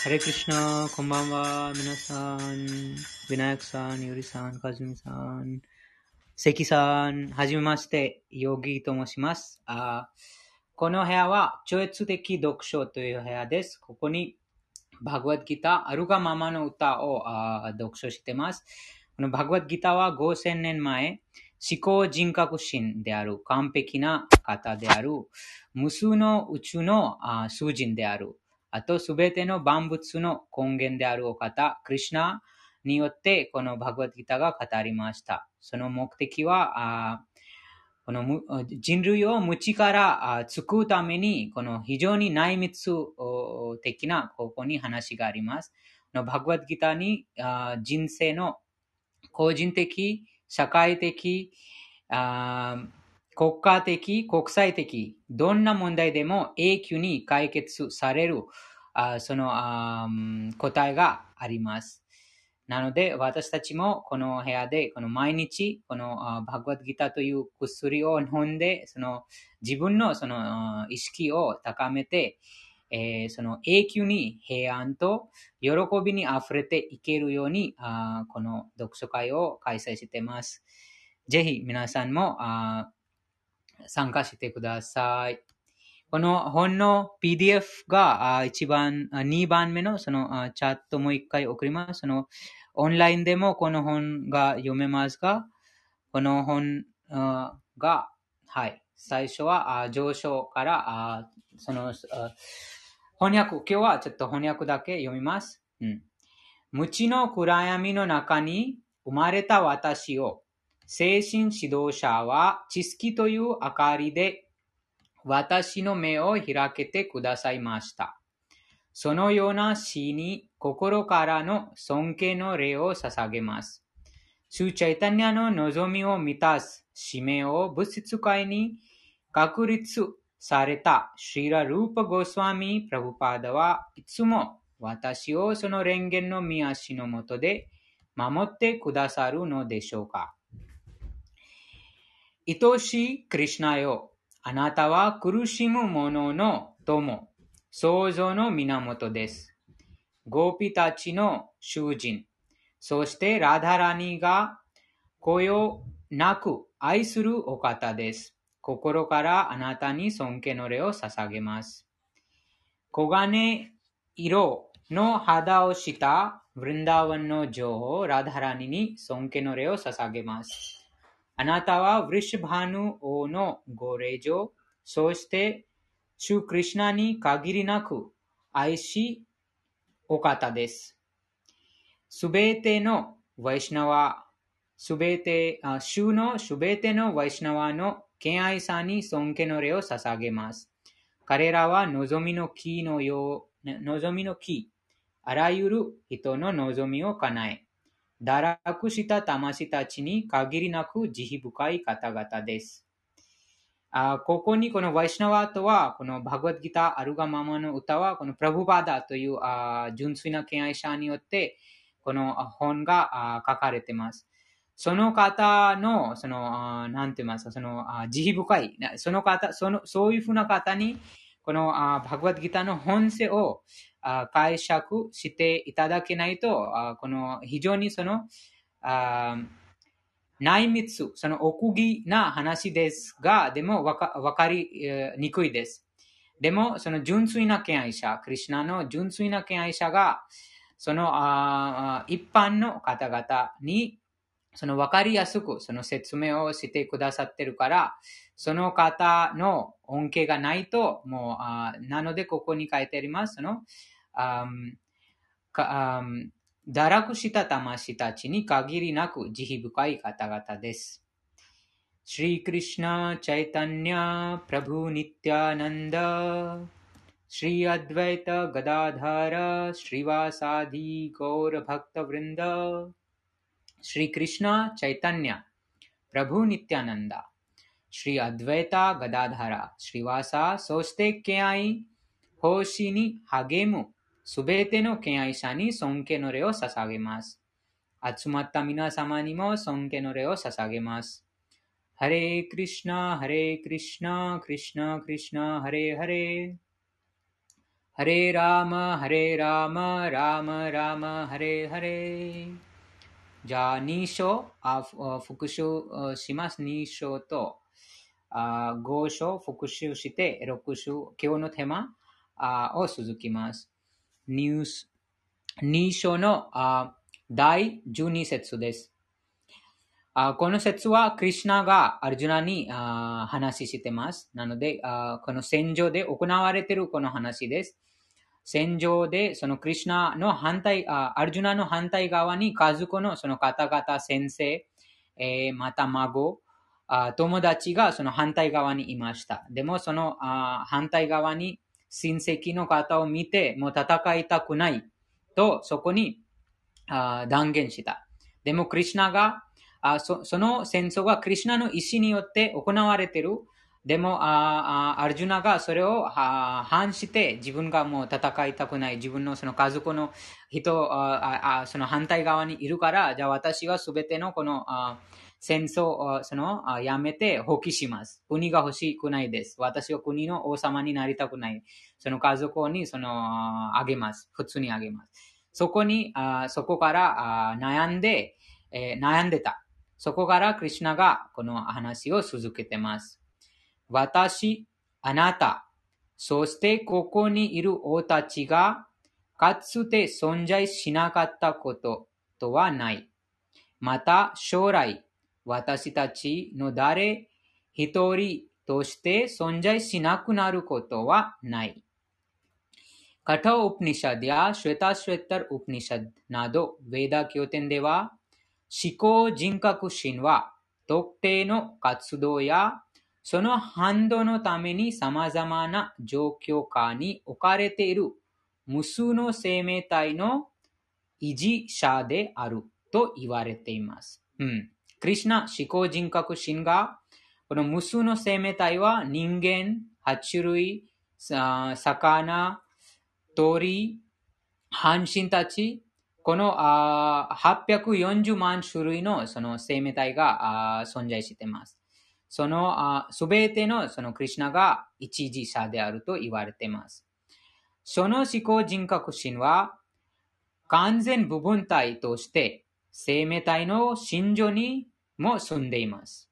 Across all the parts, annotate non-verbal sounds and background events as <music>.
ハレクリシナ、こんばんは。皆さん、ビナヤクさん、ユリさん、カズミさん、関さん、はじめまして、ヨギと申します。あこの部屋は、超越的読書という部屋です。ここに、バグワッドギター、アルガママの歌をあ読書してます。このバグワッドギターは5000年前、思考人格心である完璧な方である、無数の宇宙のあ数人である、あとすべての万物の根源であるお方、クリュナによってこのバグワッドギターが語りました。その目的は、この人類を無知から救うために、この非常に内密的なここに話があります。バグワッドギターに人生の個人的、社会的、国家的、国際的、どんな問題でも永久に解決される、あそのあ答えがあります。なので、私たちもこの部屋で、この毎日、このバグワッドギターという薬を飲んで、その自分のその意識を高めて、えー、その永久に平安と喜びに溢れていけるように、あこの読書会を開催しています。ぜひ皆さんもあ参加してください。この本の PDF が一番、2番目のそのチャットもう一回送ります。そのオンラインでもこの本が読めますが、この本が、はい、最初は上昇からその翻訳、今日はちょっと翻訳だけ読みます。うん。無知の暗闇の中に生まれた私を、精神指導者は知識という明かりで私の目を開けてくださいました。そのような死に心からの尊敬の礼を捧げます。スーチャイタニアの望みを満たす使命を物質界に確立されたシーラ・ルーパ・ゴスワミ・プラブパーダはいつも私をその蓮華の見足のもとで守ってくださるのでしょうか。愛しいクリシナよ、あなたは苦しむ者の友、創造の源です。ゴーピたちの囚人、そしてラダラニが雇用なく愛するお方です。心からあなたに尊敬の礼を捧げます。黄金色の肌をしたブリンダーワンの女王ラダラニに尊敬の礼を捧げます。あなたはヴリシバヌ王のご霊場、そしてシュクリシナに限りなく愛しお方です。すべてのワイシナワ、すべて、主のすべてのワイシナワの敬愛さに尊敬の礼を捧げます。彼らは望みの木のよう、望みの木、あらゆる人の望みを叶え、堕落した魂たちに限りなく慈悲深い方々です。あここにこのワイシナワとは、このバグワッドギター、アルガママの歌は、このプラブバーダというあ純粋な敬愛者によって、この本があ書かれています。その方の、その、なんて言いますか、その、慈悲深い、その方、その、そういうふうな方に、このバグワッドギターの本性をあ解釈していただけないと、あこの非常にそのあ内密、その奥義な話ですが、でもわかわかりにくいです。でも、その純粋な敬愛者、クリュナの純粋な敬愛者が、そのあ一般の方々に、その分かりやすくその説明をしてくださってるから、その方の恩恵がないと、もう、あなのでここに書いてあります。その、あかあ堕落した魂たちに限りなく慈悲深い方々です。श्री कृष्ण चैतन्य प्रभु नित्यानंद श्री अद्वैत गदाधर श्रीवासादि गौर ಶ್ರೀಕೃಷ್ಣ ಚೈತನ್ಯ, ಪ್ರಭು ನಿತ್ಯಾನಂದ, ಶ್ರೀ ಅದ್ವೈತ ಗದಾಧಾರ, ಶ್ರೀವಾಸ ಸೋಸ್ತೆ ಕೆಯಾಯಿ, ಹೋಶಿನಿ ಹಾಗೇಮು, ಸುಬೇತೆನೋ ಕೆಯಾಯಿ ಶಾನಿ ಸೊಂಕೆನೊರೆಯೋ ಸಸಾಗೆಮಾಸ್ ಅತ್ಸುಮತ್ತ ಮಿನ ಸಮಾನಿಮೋ ಸೊಂಕೆನೊರೆಯೋ ಸಸಾಗೆಮಾಸ್ ಹರೇ ಕೃಷ್ಣ ಹರೇ ಕೃಷ್ಣ ಕೃಷ್ಣ ಕೃಷ್ಣ, ಹರೇ ಹರೇ. ಹರೇ ರಾಮ ಹರೇ ರಾಮ ರಾಮ ರಾಮ, ಹರೇ ಹರೇ. じゃあ、2章、あ復習します。2章とあ5章復習して6章、今日のテーマあを続きます。ニュース2章のあ第12節です。あこの説は、クリシナがアルジュナにあ話してます。なのであ、この戦場で行われているこの話です。戦場で、そのクリシナの反対、あアルジュナの反対側に家族のその方々、先生、えー、また孫、あ友達がその反対側にいました。でもそのあ反対側に親戚の方を見て、もう戦いたくないとそこにあ断言した。でもクリュナがあそその戦争がクリュナの意思によって行われている。でも、あアルジュナがそれを反して自分がもう戦いたくない。自分のその家族の人ああその反対側にいるから、じゃあ私が全てのこのあ戦争をそのやめて放棄します。国が欲しくないです。私は国の王様になりたくない。その家族にそのあげます。普通にあげます。そこに、あそこからあ悩んで、えー、悩んでた。そこからクリュナがこの話を続けてます。私、あなた、そしてここにいる王たちが、かつて存在しなかったこととはない。また将来、私たちの誰一人として存在しなくなることはない。カタオプニシャディア、シュエタシュエタルオプニシャディなど、ウェダ教典では、思考人格心は特定の活動やその反動のために様々な状況下に置かれている無数の生命体の維持者であると言われています。うん。クリシナ思考人格神が、この無数の生命体は人間、爬虫類、魚、鳥、半身たち、このあ840万種類のその生命体が存在しています。そのすべてのそのクリュナが一時差であると言われています。その思考人格神は完全部分体として生命体の心情にも住んでいます。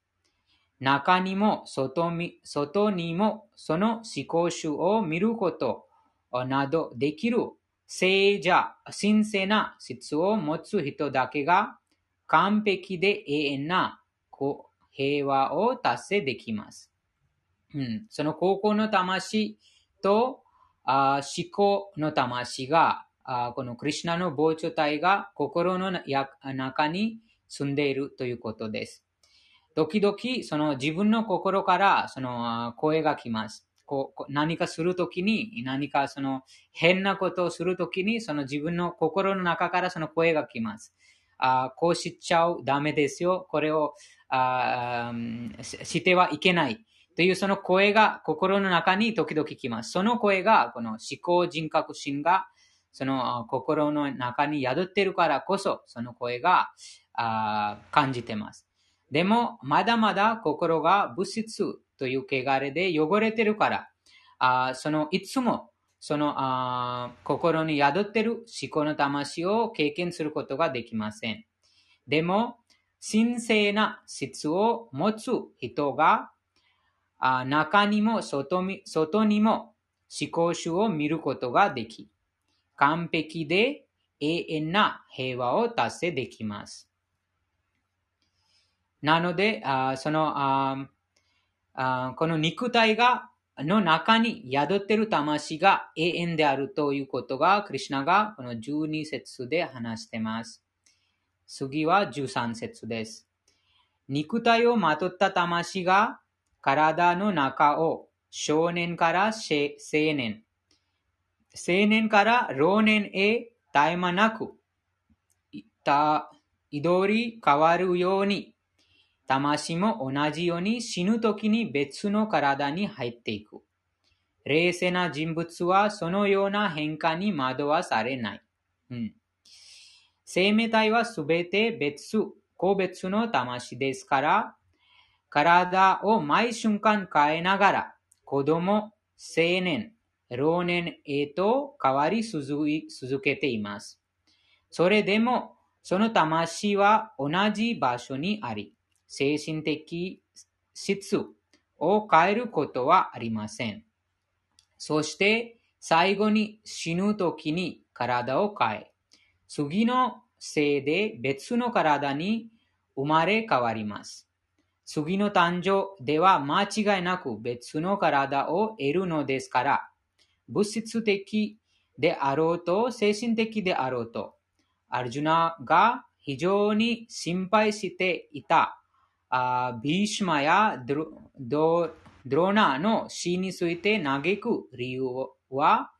中にも外外にもその思考集を見ることなどできる聖者、神聖な質を持つ人だけが完璧で永遠な平和を達成できます。うん、その高校の魂とあ思考の魂があこのクリュナの膨張体が心の中に住んでいるということです。時々、その自分の心からその声が来ます。こう何かするときに、何かその変なことをするときに、その自分の心の中からその声が来ます。あこうしちゃう、ダメですよ。これをあしてはいけない。というその声が心の中に時々来ます。その声が、この思考人格心がその心の中に宿っているからこそ、その声があ感じてます。でも、まだまだ心が物質という汚れで汚れてるから、あそのいつもそのあ心に宿っている思考の魂を経験することができません。でも、神聖な質を持つ人があ中にも外外にも思考集を見ることができ、完璧で永遠な平和を達成できます。なので、あそのああこの肉体がの中に宿っている魂が永遠であるということが、クリュナがこの12節で話しています。次は13節です。肉体をまとった魂が体の中を少年から青年、青年から老年へ絶え間なく、いどり変わるように、魂も同じように死ぬ時に別の体に入っていく。冷静な人物はそのような変化に惑わされない。うん、生命体はすべて別、個別の魂ですから、体を毎瞬間変えながら、子供、青年、老年へと変わり続けています。それでも、その魂は同じ場所にあり、精神的質を変えることはありません。そして、最後に死ぬ時に体を変え、次のせいで別の体に生まれ変わります。次の誕生では間違いなく別の体を得るのですから、物質的であろうと精神的であろうと、アルジュナが非常に心配していたあビーシマやドローナの死について嘆く理由は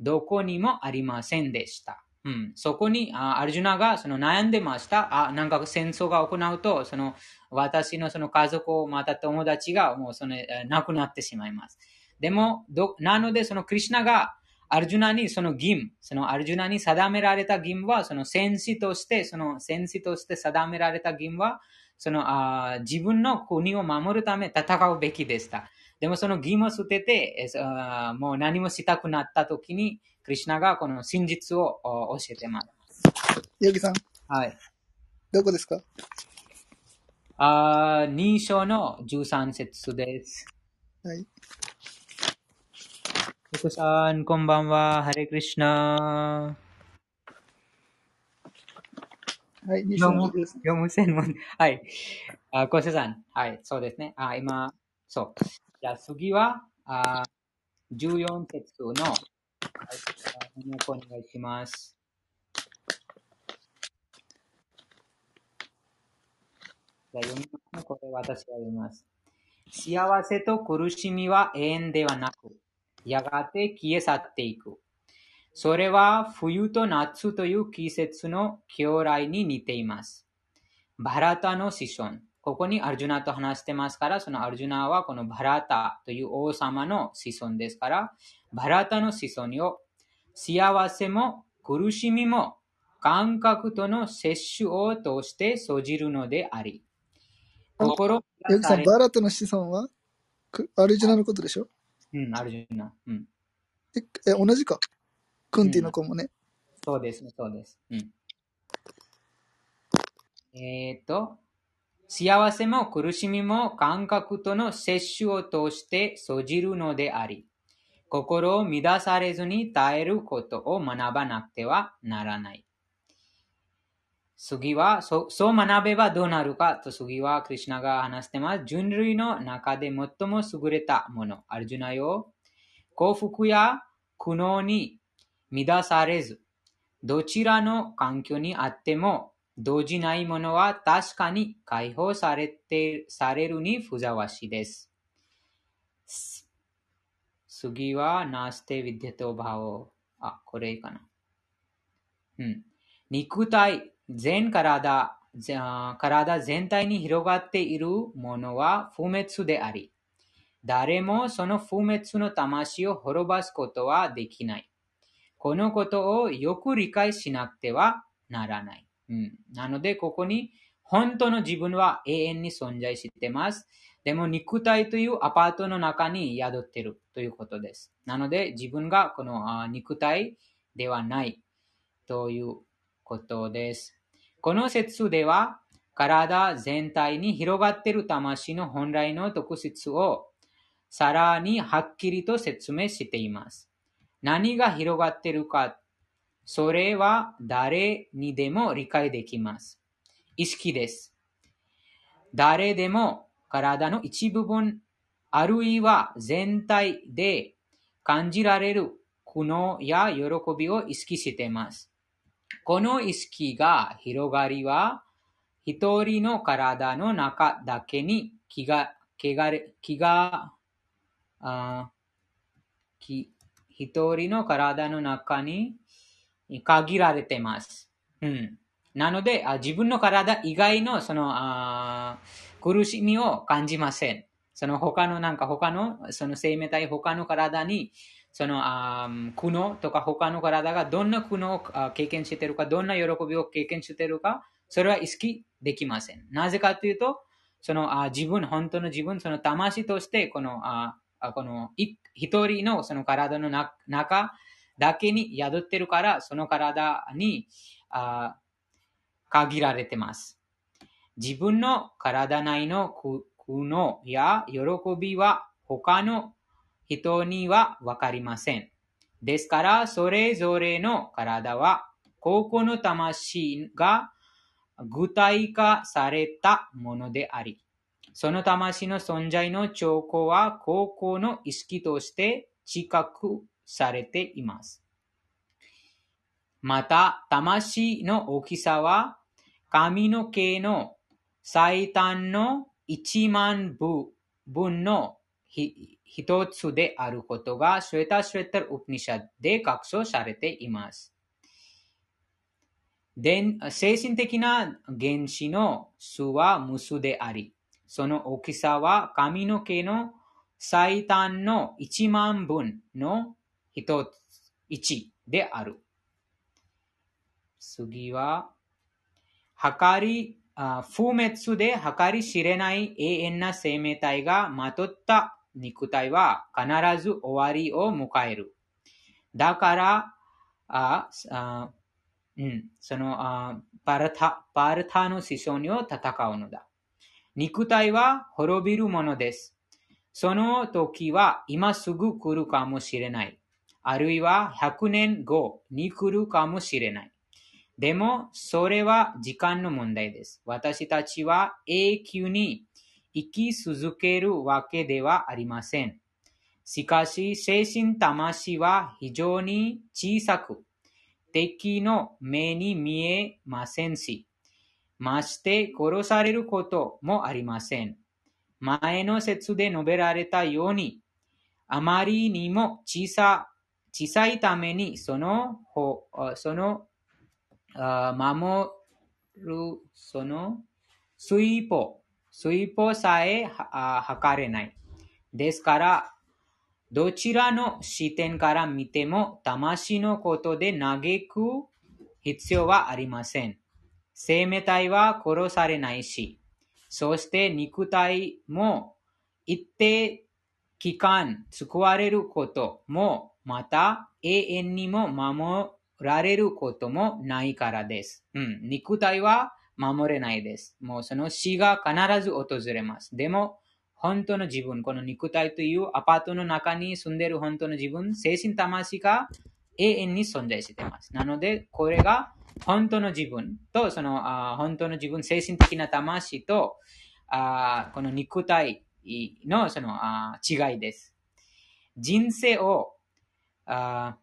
どこにもありませんでした。うん、そこにあアルジュナがその悩んでました。あ、なんか戦争が行うと、その私のその家族をまた友達がもうその亡くなってしまいます。でも、どなのでそのクリュナがアルジュナにその義務、そのアルジュナに定められた義務は、その戦士として、その戦士として定められた義務は、そのあ自分の国を守るため戦うべきでした。でもその義務を捨てて、あもう何もしたくなった時に、クリュナがこの真実を教えてます。ヨギさん。はい。どこですか？あ2章の13節です。はい。ヨコさん、こんばんは。ハレクリシナ。はい、読む、読む専門。はい。あ、コシさん。はい、そうですね。あ、今、そう。じゃあ次は、あ14節の、はい、お願いします。じゃあ読みますね。これ私が読みます。幸せと苦しみは永遠ではなく、やがて消え去っていく。それは冬と夏という季節の将来に似ています。バラタの子孫。ここにアルジュナと話してますから、そのアルジュナはこのバラタという王様の子孫ですから、バラタの子孫を幸せも苦しみも感覚との摂取を通して生じるのであり、心ヨさん、バラタの子孫はアルジュナのことでしょ？うん、アルジュナ。うん。え、え同じか？クンティの子もね。そうです、そうです。うん。えっ、と、幸せも苦しみも感覚との摂取を通して生じるのであり、心を乱されずに耐えることを学ばなくてはならない。次は、そそう学べばどうなるかと次はクリュナが話してます。人類の中で最も優れたもの、アルジュナよ。幸福や苦悩に乱されず、どちらの環境にあっても、動じないものは確かに解放されてされるにふざわしいです。次は、ナステビデトバオ。あ、これかな。うん。肉体、全体、体全体に広がっているものは不滅であり、誰もその不滅の魂を滅ばすことはできない。このことをよく理解しなくてはならない。うん、なので、ここに本当の自分は永遠に存在してます。でも肉体というアパートの中に宿っているということです。なので、自分がこの肉体ではないということです。この説では、体全体に広がっている魂の本来の特質をさらにはっきりと説明しています。何が広がってるか、それは誰にでも理解できます。意識です。誰でも体の一部分、あるいは全体で感じられる苦悩や喜びを意識しています。この意識が広がりは、一人の体の中だけに気が、気が、気が、あ気一人の体の中に限られてます。うん、なのであ、自分の体以外のそのあ苦しみを感じません。その他のなんか他のその生命体他の体にそのあ苦悩とか他の体がどんな苦悩を経験しているか、どんな喜びを経験しているか、それは意識できません。なぜかというと、そのあ自分、本当の自分、その魂としてこのあこの一一人のその体の中だけに宿ってるから、その体にあ限られてます。自分の体内の苦悩や喜びは他の人にはわかりません。ですから、それぞれの体は、高校の魂が具体化されたものであり、その魂の存在の兆候は高校の意識として知覚されています。また、魂の大きさは髪の毛の最短の1万部分の一つであることが、シュエタ・シュエタ・ウプニシャで確証されています。精神的な原子の数は無数であり、その大きさは髪の毛の最短の1万分の一つ、1である。次は、測り、不滅で計り知れない永遠な生命体がまとった肉体は必ず終わりを迎える。だから、ああうん、そのあパルタパルタの子孫を戦うのだ。肉体は滅びるものです。その時は今すぐ来るかもしれない。あるいは100年後に来るかもしれない。でも、それは時間の問題です。私たちは永久に生き続けるわけではありません。しかし、精神魂は非常に小さく、敵の目に見えませんし、まして殺されることもありません。前の説で述べられたように、あまりにも小さ小さいために、その、その、守る、その、水歩、水歩さえ測れない。ですから、どちらの視点から見ても、魂のことで嘆く必要はありません。生命体は殺されないし、そして肉体も一定期間救われることも、また永遠にも守られることもないからです。うん、肉体は守れないです。もうその死が必ず訪れます。でも、本当の自分、この肉体というアパートの中に住んでいる本当の自分、精神魂が永遠に存在しています。なので、これが本当の自分と、そのあ本当の自分、精神的な魂と、あこの肉体のそのあ違いです。人生を、あ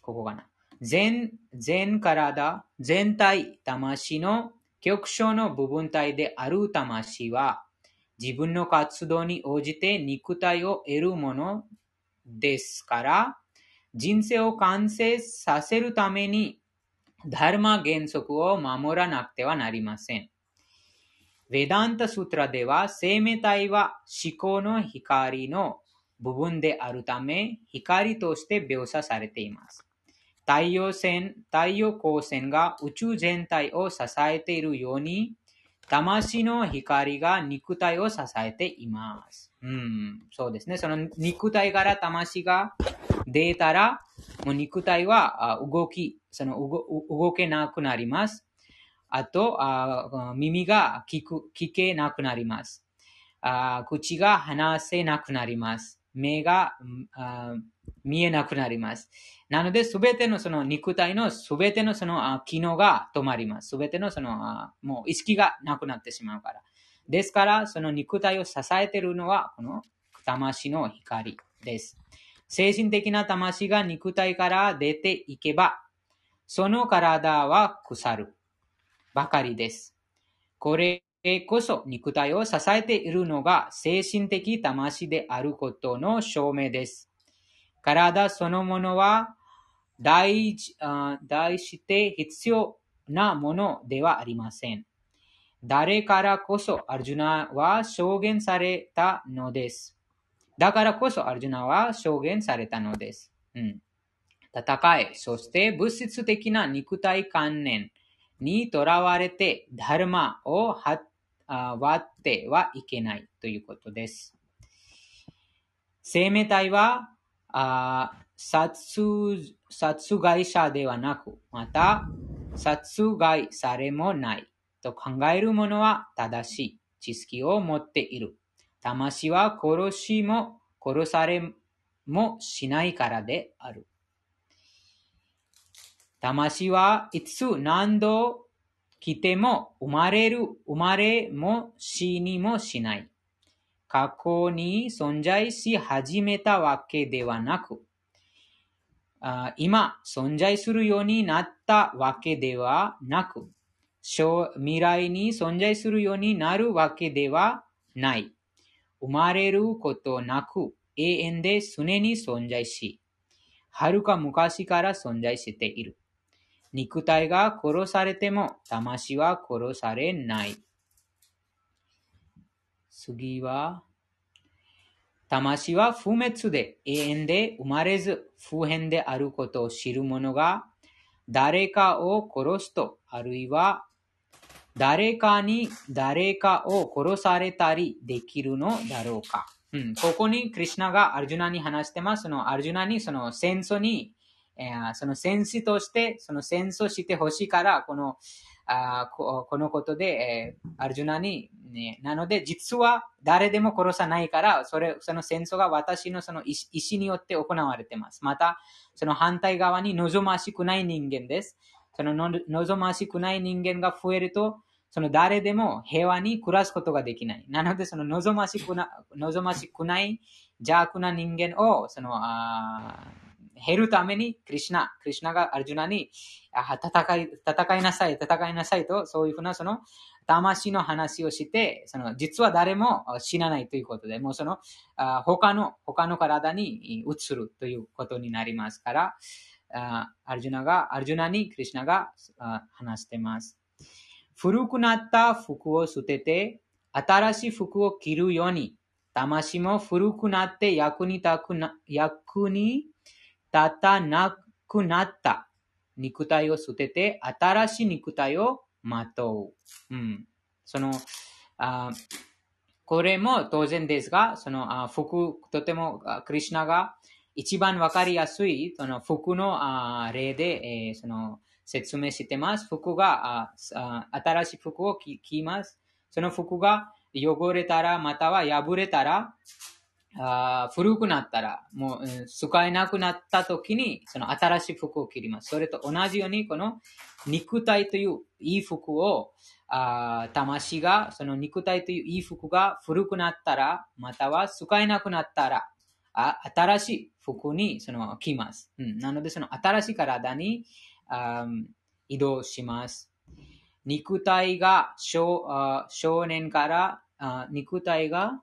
ここかな。全、全体、全体、魂の局所の部分体である魂は、自分の活動に応じて肉体を得るものですから、人生を完成させるために、ダルマ原則を守らなくてはなりません。ヴェダンタストラでは、生命体は思考の光の部分であるため、光として描写されています。太陽線、太陽光線が宇宙全体を支えているように、魂の光が肉体を支えています。うん、そうですね。その肉体から魂が出たら、もう肉体は動き、その動けなくなります。あと、あ耳が聞く聞けなくなります。あ口が話せなくなります。目が見えなくなります。なので、すべてのその肉体のすべてのその機能が止まります。すべてのそのもう意識がなくなってしまうから。ですから、その肉体を支えているのは、この魂の光です。精神的な魂が肉体から出ていけば、その体は腐るばかりです。これこそ肉体を支えているのが精神的魂であることの証明です。体そのものは大大して必要なものではありません。誰からこそアルジュナは証言されたのです。だからこそアルジュナは証言されたのです。うん、戦い、そして物質的な肉体観念にとらわれて、ダルマを割ってはいけないということです。生命体は、あ殺殺害者ではなく、また殺害されもないと考える者は正しい知識を持っている。魂は殺しも殺されもしないからである。魂はいつ何度来ても生まれる、生まれも死にもしない。過去に存在し始めたわけではなく、今存在するようになったわけではなく、未来に存在するようになるわけではない。生まれることなく永遠で常に存在し、はるか昔から存在している。肉体が殺されても魂は殺されない。次は、魂は不滅で永遠で生まれず不変であることを知る者が誰かを殺すと、あるいは誰かに誰かを殺されたりできるのだろうか。うん、ここにクリュナがアルジュナに話してます。そのアルジュナにその戦争にえー、その戦士としてその戦争してほしいから、このあここのことで、えー、アルジュナに、ね、なので実は誰でも殺さないから、それその戦争が私のその意思によって行われてます。また、その反対側に望ましくない人間です。その望ましくない人間が増えると、その誰でも平和に暮らすことができない。なので、その望ましくな望ましくない邪悪な人間をそのあ減るために、クリシナ、クリシナがアルジュナに戦い、戦いなさい、戦いなさいと、そういうふうなその魂の話をして、その実は誰も死なないということで、もうその他の、他の体に移るということになりますから、アルジュナが、アルジュナにクリシナが話してます。古くなった服を捨てて、新しい服を着るように、魂も古くなって役に立くな、役に立たなくなった肉体を捨てて、新しい肉体をまとう。うん、そのあこれも当然ですが、そのあ服、とてもクリュナが一番わかりやすいその服のあ例で、えー、その説明してます。服があ新しい服を着ます。その服が汚れたら、または破れたら、あ古くなったら、もう、使えなくなった時に、その新しい服を着ります。それと同じように、この肉体といういい服を、あ魂が、その肉体といういい服が古くなったら、または使えなくなったら、あ新しい服にその着ます、うん。なので、その新しい体にあ移動します。肉体が少あ少年からあ肉体が、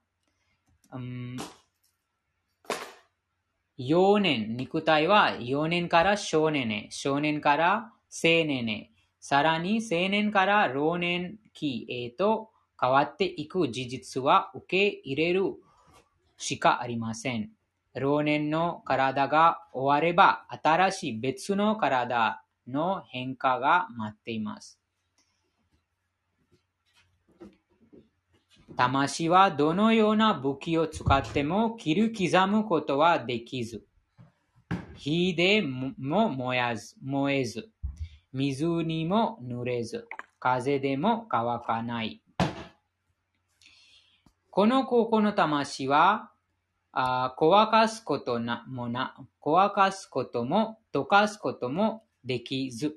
うん幼年、肉体は幼年から少年へ、少年から青年へ、さらに青年から老年期へと変わっていく事実は受け入れるしかありません。老年の体が終われば新しい別の体の変化が待っています。魂はどのような武器を使っても切り刻むことはできず、火でも燃やず燃えず、水にも濡れず、風でも乾かない。この高校の魂は、あ乾かすことなもな、乾かすことも溶かすこともできず、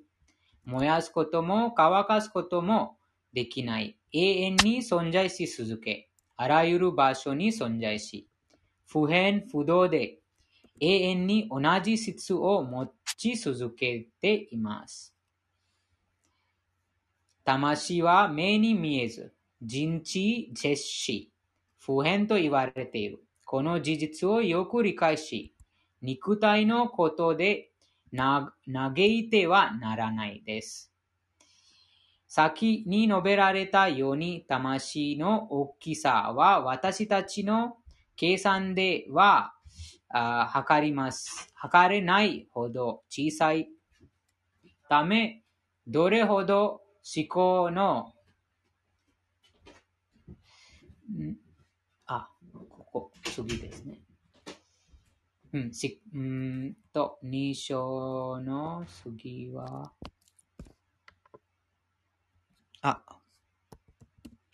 燃やすことも乾かすこともできない。永遠に存在し続け、あらゆる場所に存在し、不変不動で永遠に同じ質を持ち続けています。魂は目に見えず、人知絶死、不変と言われている。この事実をよく理解し、肉体のことで嘆いてはならないです。先に述べられたように、魂の大きさは私たちの計算では測ります。測れないほど小さいため、どれほど思考の、あ、ここ、次ですね。うん、し、うんと、2章の次は、あ、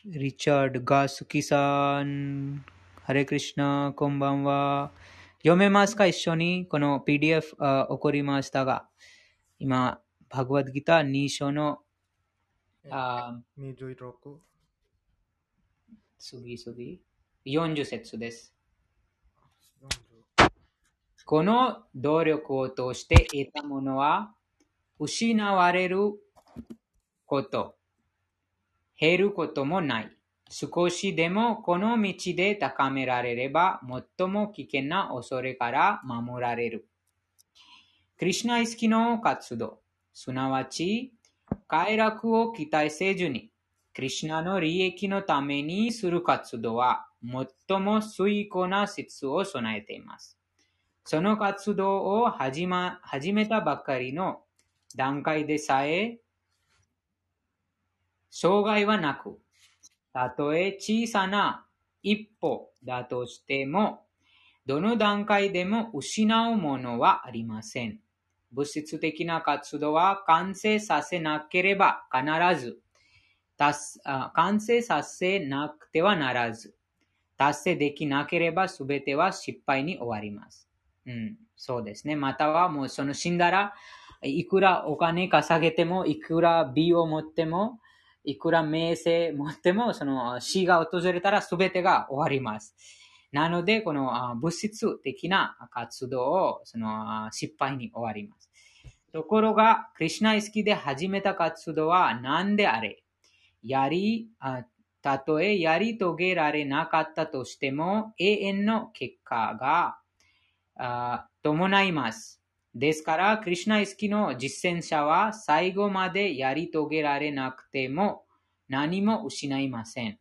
リチャード・ガスキさん、ハレクリシナ、こんばんは。読めますか一緒にこの PDF あ送りましたが、今、バグワッドギター2章の、あ26次次40節です。この努力を通して得たものは失われること、減ることもない。少しでもこの道で高められれば最も危険な恐れから守られる。クリシナ意識の活動、すなわち快楽を期待せずにクリシナの利益のためにする活動は、最も遂行な説を備えています。その活動を始,、ま、始めたばかりの段階でさえ、障害はなく、たとえ小さな一歩だとしても、どの段階でも失うものはありません。物質的な活動は完成させなければ必ず完成させなくてはならず、達成できなければ全ては失敗に終わります。うん、そうですね。またはもうその死んだら、いくらお金稼げても、いくら美を持っても、いくら名声持っても、その死が訪れたら全てが終わります。なので、この物質的な活動をその失敗に終わります。ところが、クリュナ意識で始めた活動は何であれ、やり、たとえやり遂げられなかったとしても、永遠の結果が伴います。ですから、クリュナ意識の実践者は最後までやり遂げられなくても何も失いません。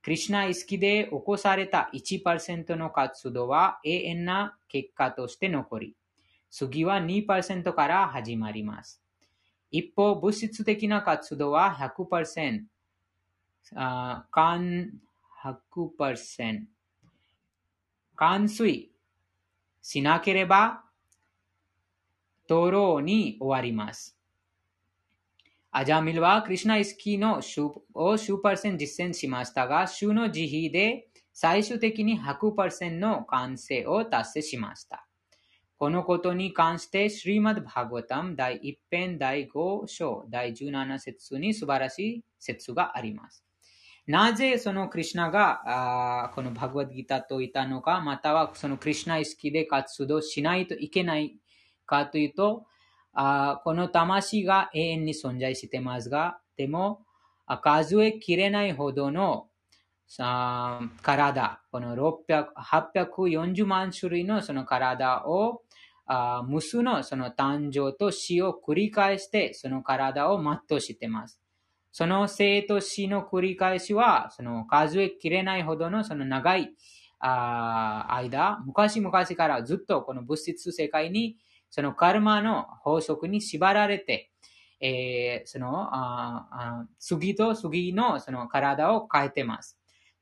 クリュナ意識で起こされた1%の活動は永遠な結果として残り、次は2%から始まります。一方、物質的な活動は100%、あ完100%完遂しなければ、トロに終わります。アジャミルはクリュナイスキーのを数パーセン実践しましたが、週の慈悲で最終的に100%の完成を達成しました。このことに関して、シリマッバーガタム第1編第5章第17節に素晴らしい説があります。なぜそのクリュナがあこのバグワッドギターといたのか、またはそのクリュナ意識で活動しないといけないかというと、あこの魂が永遠に存在してますが、でも、数えきれないほどの体、この600 840万種類のその体をあ無数のその誕生と死を繰り返して、その体を全うしてます。その生と死の繰り返しは、その数えきれないほどのその長いあ間、昔々からずっとこの物質世界に、そのカルマの法則に縛られて、えー、そのああ次と次のその体を変えてます。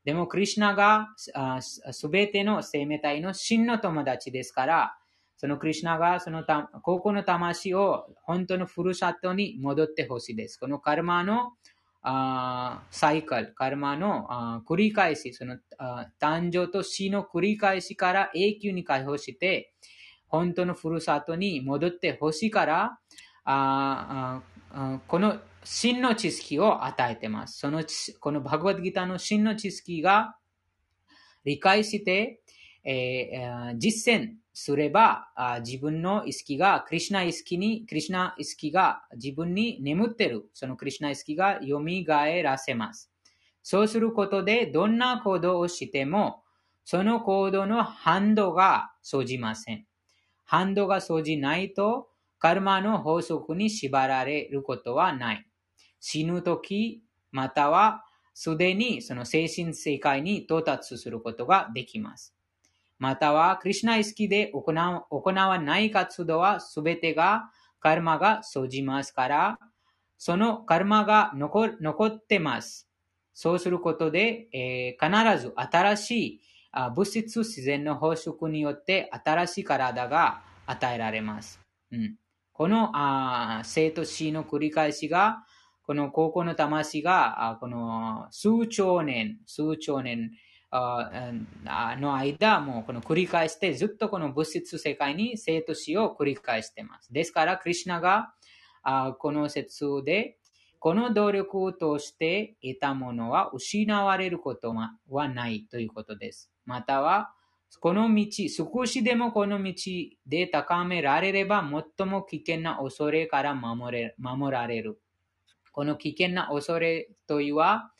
でも、クリュナがすべての生命体の真の友達ですから、そのクリュナがその高校の魂を本当のふるさとに戻ってほしいです。このカルマのあサイクル、カルマのあ繰り返し、そのあ誕生と死の繰り返しから永久に解放して、本当のふるさとに戻ってほしいから、ああこの真の知識を与えてます。そのこのバグワッドギターの真の知識が理解して、えー、実践すれば、自分の意識が、クリュナ意識に、クリュナ意識が自分に眠ってる、そのクリュナ意識が蘇らせます。そうすることで、どんな行動をしても、その行動の反動が生じません。反動が生じないと、カルマの法則に縛られることはない。死ぬとき、またはすでにその精神世界に到達することができます。または、クリュナ意識で行わない活動はすべてがカルマが生じますから、そのカルマが残ってます。そうすることで、えー、必ず新しい物質自然の法則によって新しい体が与えられます。うん、この生と死の繰り返しが、この高校の魂が、この数兆年、数兆年の間、もうこの繰り返して、ずっとこの物質世界に生と死を繰り返しています。ですから、クリュナがこの説で、この努力を通して得たものは失われることはないということです。または、この道、少しでもこの道で高められれば、最も危険な恐れから守れ守られる。この危険な恐れというは、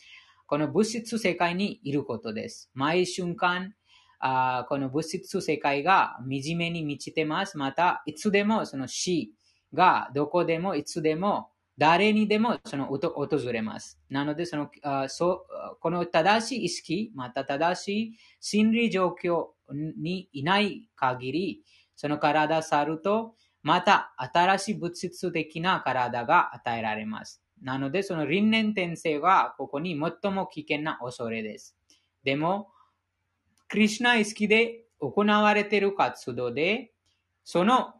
この物質世界にいることです。毎瞬間、あこの物質世界が惨めに満ちてます。また、いつでもその死がどこでもいつでも誰にでもその訪れます。なのでそのあそ、この正しい意識、また正しい心理状況にいない限り、その体去ると、また新しい物質的な体が与えられます。なので、その輪廻転生はここに最も危険な恐れです。でも、クリュナ意識で行われている活動で、その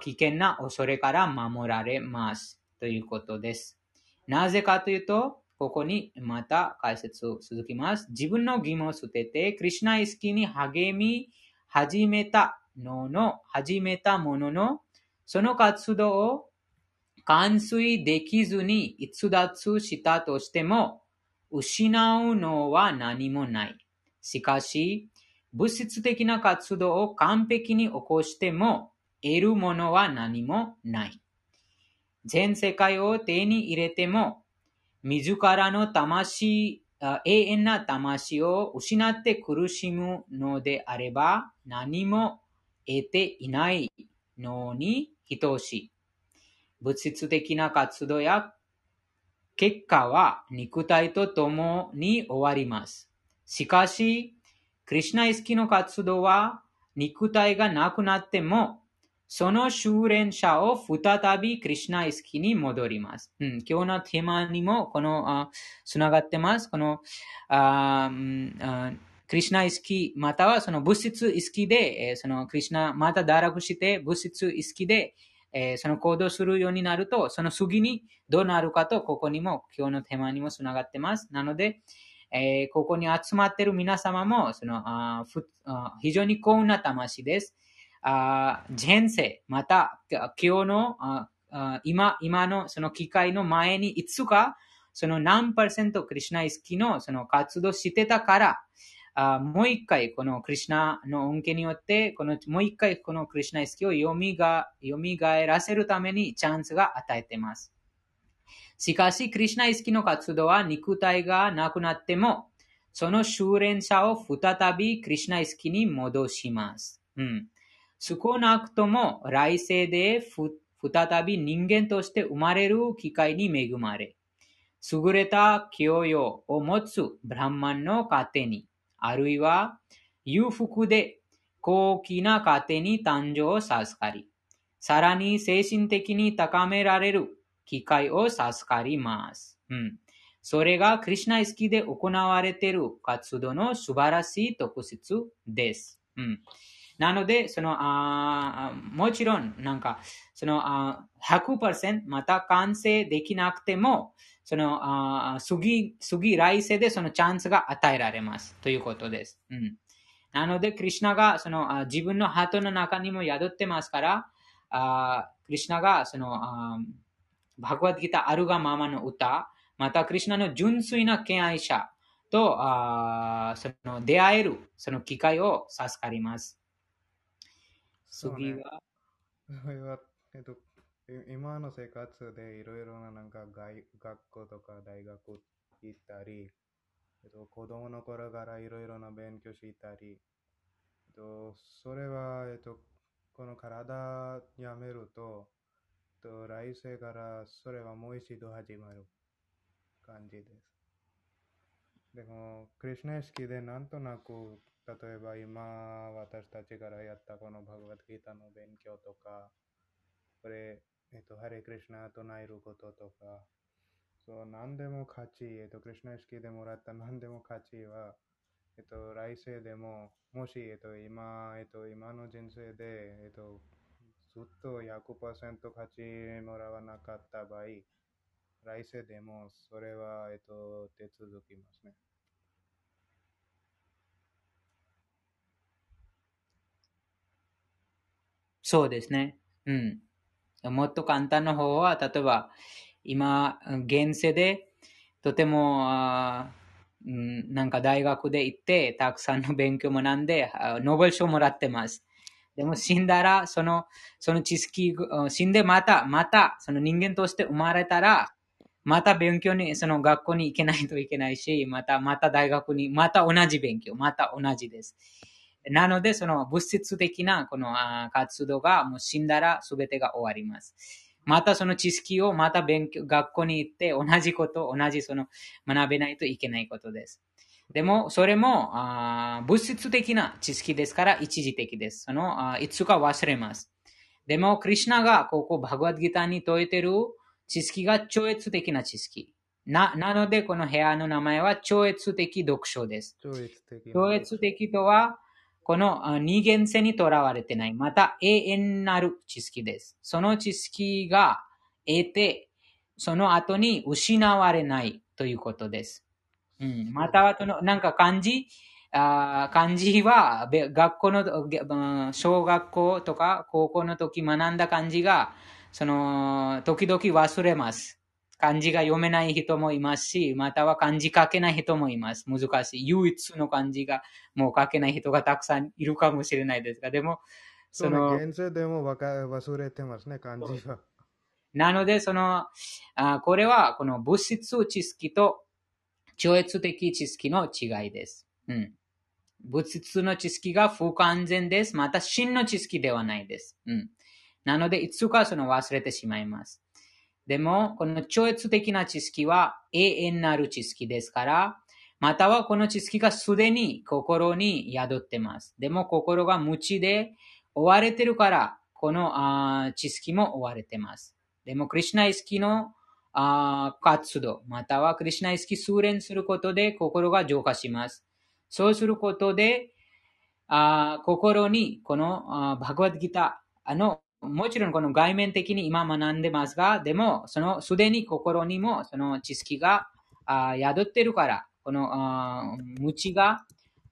危険な恐れから守られます。ということです。なぜかというと、ここにまた解説を続きます。自分の疑問を捨てて、クリュナ意識に励み始めたのの、始めたものの、その活動を完遂できずに逸脱したとしても、失うのは何もない。しかし、物質的な活動を完璧に起こしても、得るものは何もない。全世界を手に入れても、自らの魂、永遠な魂を失って苦しむのであれば、何も得ていないのに等しい。物質的な活動や結果は肉体と共に終わります。しかし、クリュナ意識の活動は肉体がなくなってもその修練者を再びクリュナ意識に戻ります。うん、今日のテーマにもこのつながってます。このクリュナ意識、またはその物質意識で、えそのクリュナ、また堕落して物質意識で、えその行動するようになると、その次にどうなるかと、ここにも、今日のテーマにもつながってます。なので、えここに集まっている皆様も、そのあ非常に幸運な魂です。前世、また今日の今今のその機会の前にいつかその何パーセントクリュナ意識のその活動してたから、あもう一回このクリュナの恩恵によって、このもう一回このクリュナ意識を蘇が蘇らせるためにチャンスが与えています。しかし、クリュナ意識の活動は肉体がなくなっても、その修練者を再びクリュナ意識に戻します。うん少なくとも来世で再び人間として生まれる機会に恵まれ、優れた教養を持つブランマンの家庭に、あるいは裕福で高貴な家庭に誕生さすかり、さらに精神的に高められる機会を授かります。うん、それがクリュナ意識で行われている活動の素晴らしい特質です。うんなので、その、あもちろん、なんか、その、あ100%また完成できなくても、その、あ次、次来世でそのチャンスが与えられます。ということです。うん。なので、クリュナが、その、あ自分のハートの中にも宿ってますから、あクリュナが、その、あバグワッドギターあるがままの歌、また、クリュナの純粋な敬愛者と、あその出会える、その機会を授かります。次は、それは、えっと、今の生活でいろいろななんか外学校とか大学行ったり、えっと、子供の頃からいろいろな勉強したり、えっと、それは、えっと、この体やめると、えっと、来世からそれはもう一度始まる感じです。でも、クリュナ意識でなんとなく例えば今私たちからやったこのバグバッドギータの勉強とか、これ、えっと、ハレクリシナ唱えることとか、そう、何でも価値、えっと、クリシナ意識でもらった何でも価値は、えっと、来世でも、もし、えっと、今、えっと、今の人生で、えっと、ずっと100%勝ちもらわなかった場合、来世でもそれは、えっと、手続きますね。そうですね。うん。もっと簡単な方は、例えば、今、現世で、とても、あうん、なんか大学で行って、たくさんの勉強を学んで、ノーベル賞もらってます。でも死んだら、その、その知識、死んでまた、また、その人間として生まれたら、また勉強に、その学校に行けないといけないし、また、また大学に、また同じ勉強、また同じです。なので、その物質的なこの活動がもう死んだら全てが終わります。またその知識をまた勉強、学校に行って同じこと、同じその学べないといけないことです。でも、それもあ物質的な知識ですから一時的です。そのあいつか忘れます。でも、クリュナがここバグワッドギターに説いてる知識が超越的な知識。な、なので、この部屋の名前は超越的読書です。超越的。超越的とは、この二元性にとらわれてない。また永遠なる知識です。その知識が得て、その後に失われないということです。うん、または、そのなんか漢字？あ漢字は学校の、小学校とか高校の時学んだ漢字が、その、時々忘れます。漢字が読めない人もいますし、または漢字書けない人もいます。難しい。唯一の漢字がもう書けない人がたくさんいるかもしれないですが、でも、その、現在でも忘れてますね、漢字は。なので、その、あこれはこの物質知識と超越的知識の違いです。うん。物質の知識が不完全です。また真の知識ではないです。うん。なので、いつかその忘れてしまいます。でも、この超越的な知識は永遠なる知識ですから、またはこの知識がすでに心に宿ってます。でも心が無知で追われてるから、このあ知識も追われてます。でも、クリュナイスキのあ活動、またはクリュナイスキ数練することで心が浄化します。そうすることで、あ心にこのバグワッドギターのもちろんこの外面的に今学んでますが、でも、そのすでに心にもその知識があ宿ってるから、このあ無知が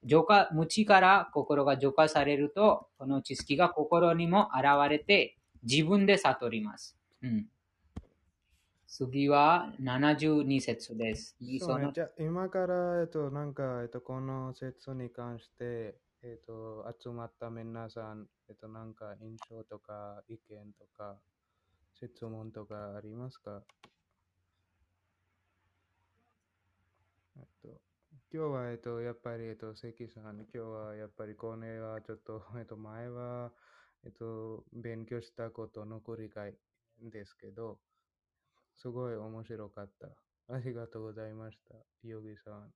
浄化、無知から心が浄化されると、この知識が心にも現れて、自分で悟ります。うん、次は72節です。そうね、じゃ今から、えっと、なんか、えっと、この説に関して、えっ、ー、と、集まった皆さん、えっ、と、なんか印象とか意見とか質問とかありますか？えっと、今日は、えっと、やっぱり、えっと、関さん、今日はやっぱりこれはちょっと、<laughs> えっと、前は、えっと、勉強したことの繰り返ですけど、すごい面白かった。ありがとうございました、ヨギさん。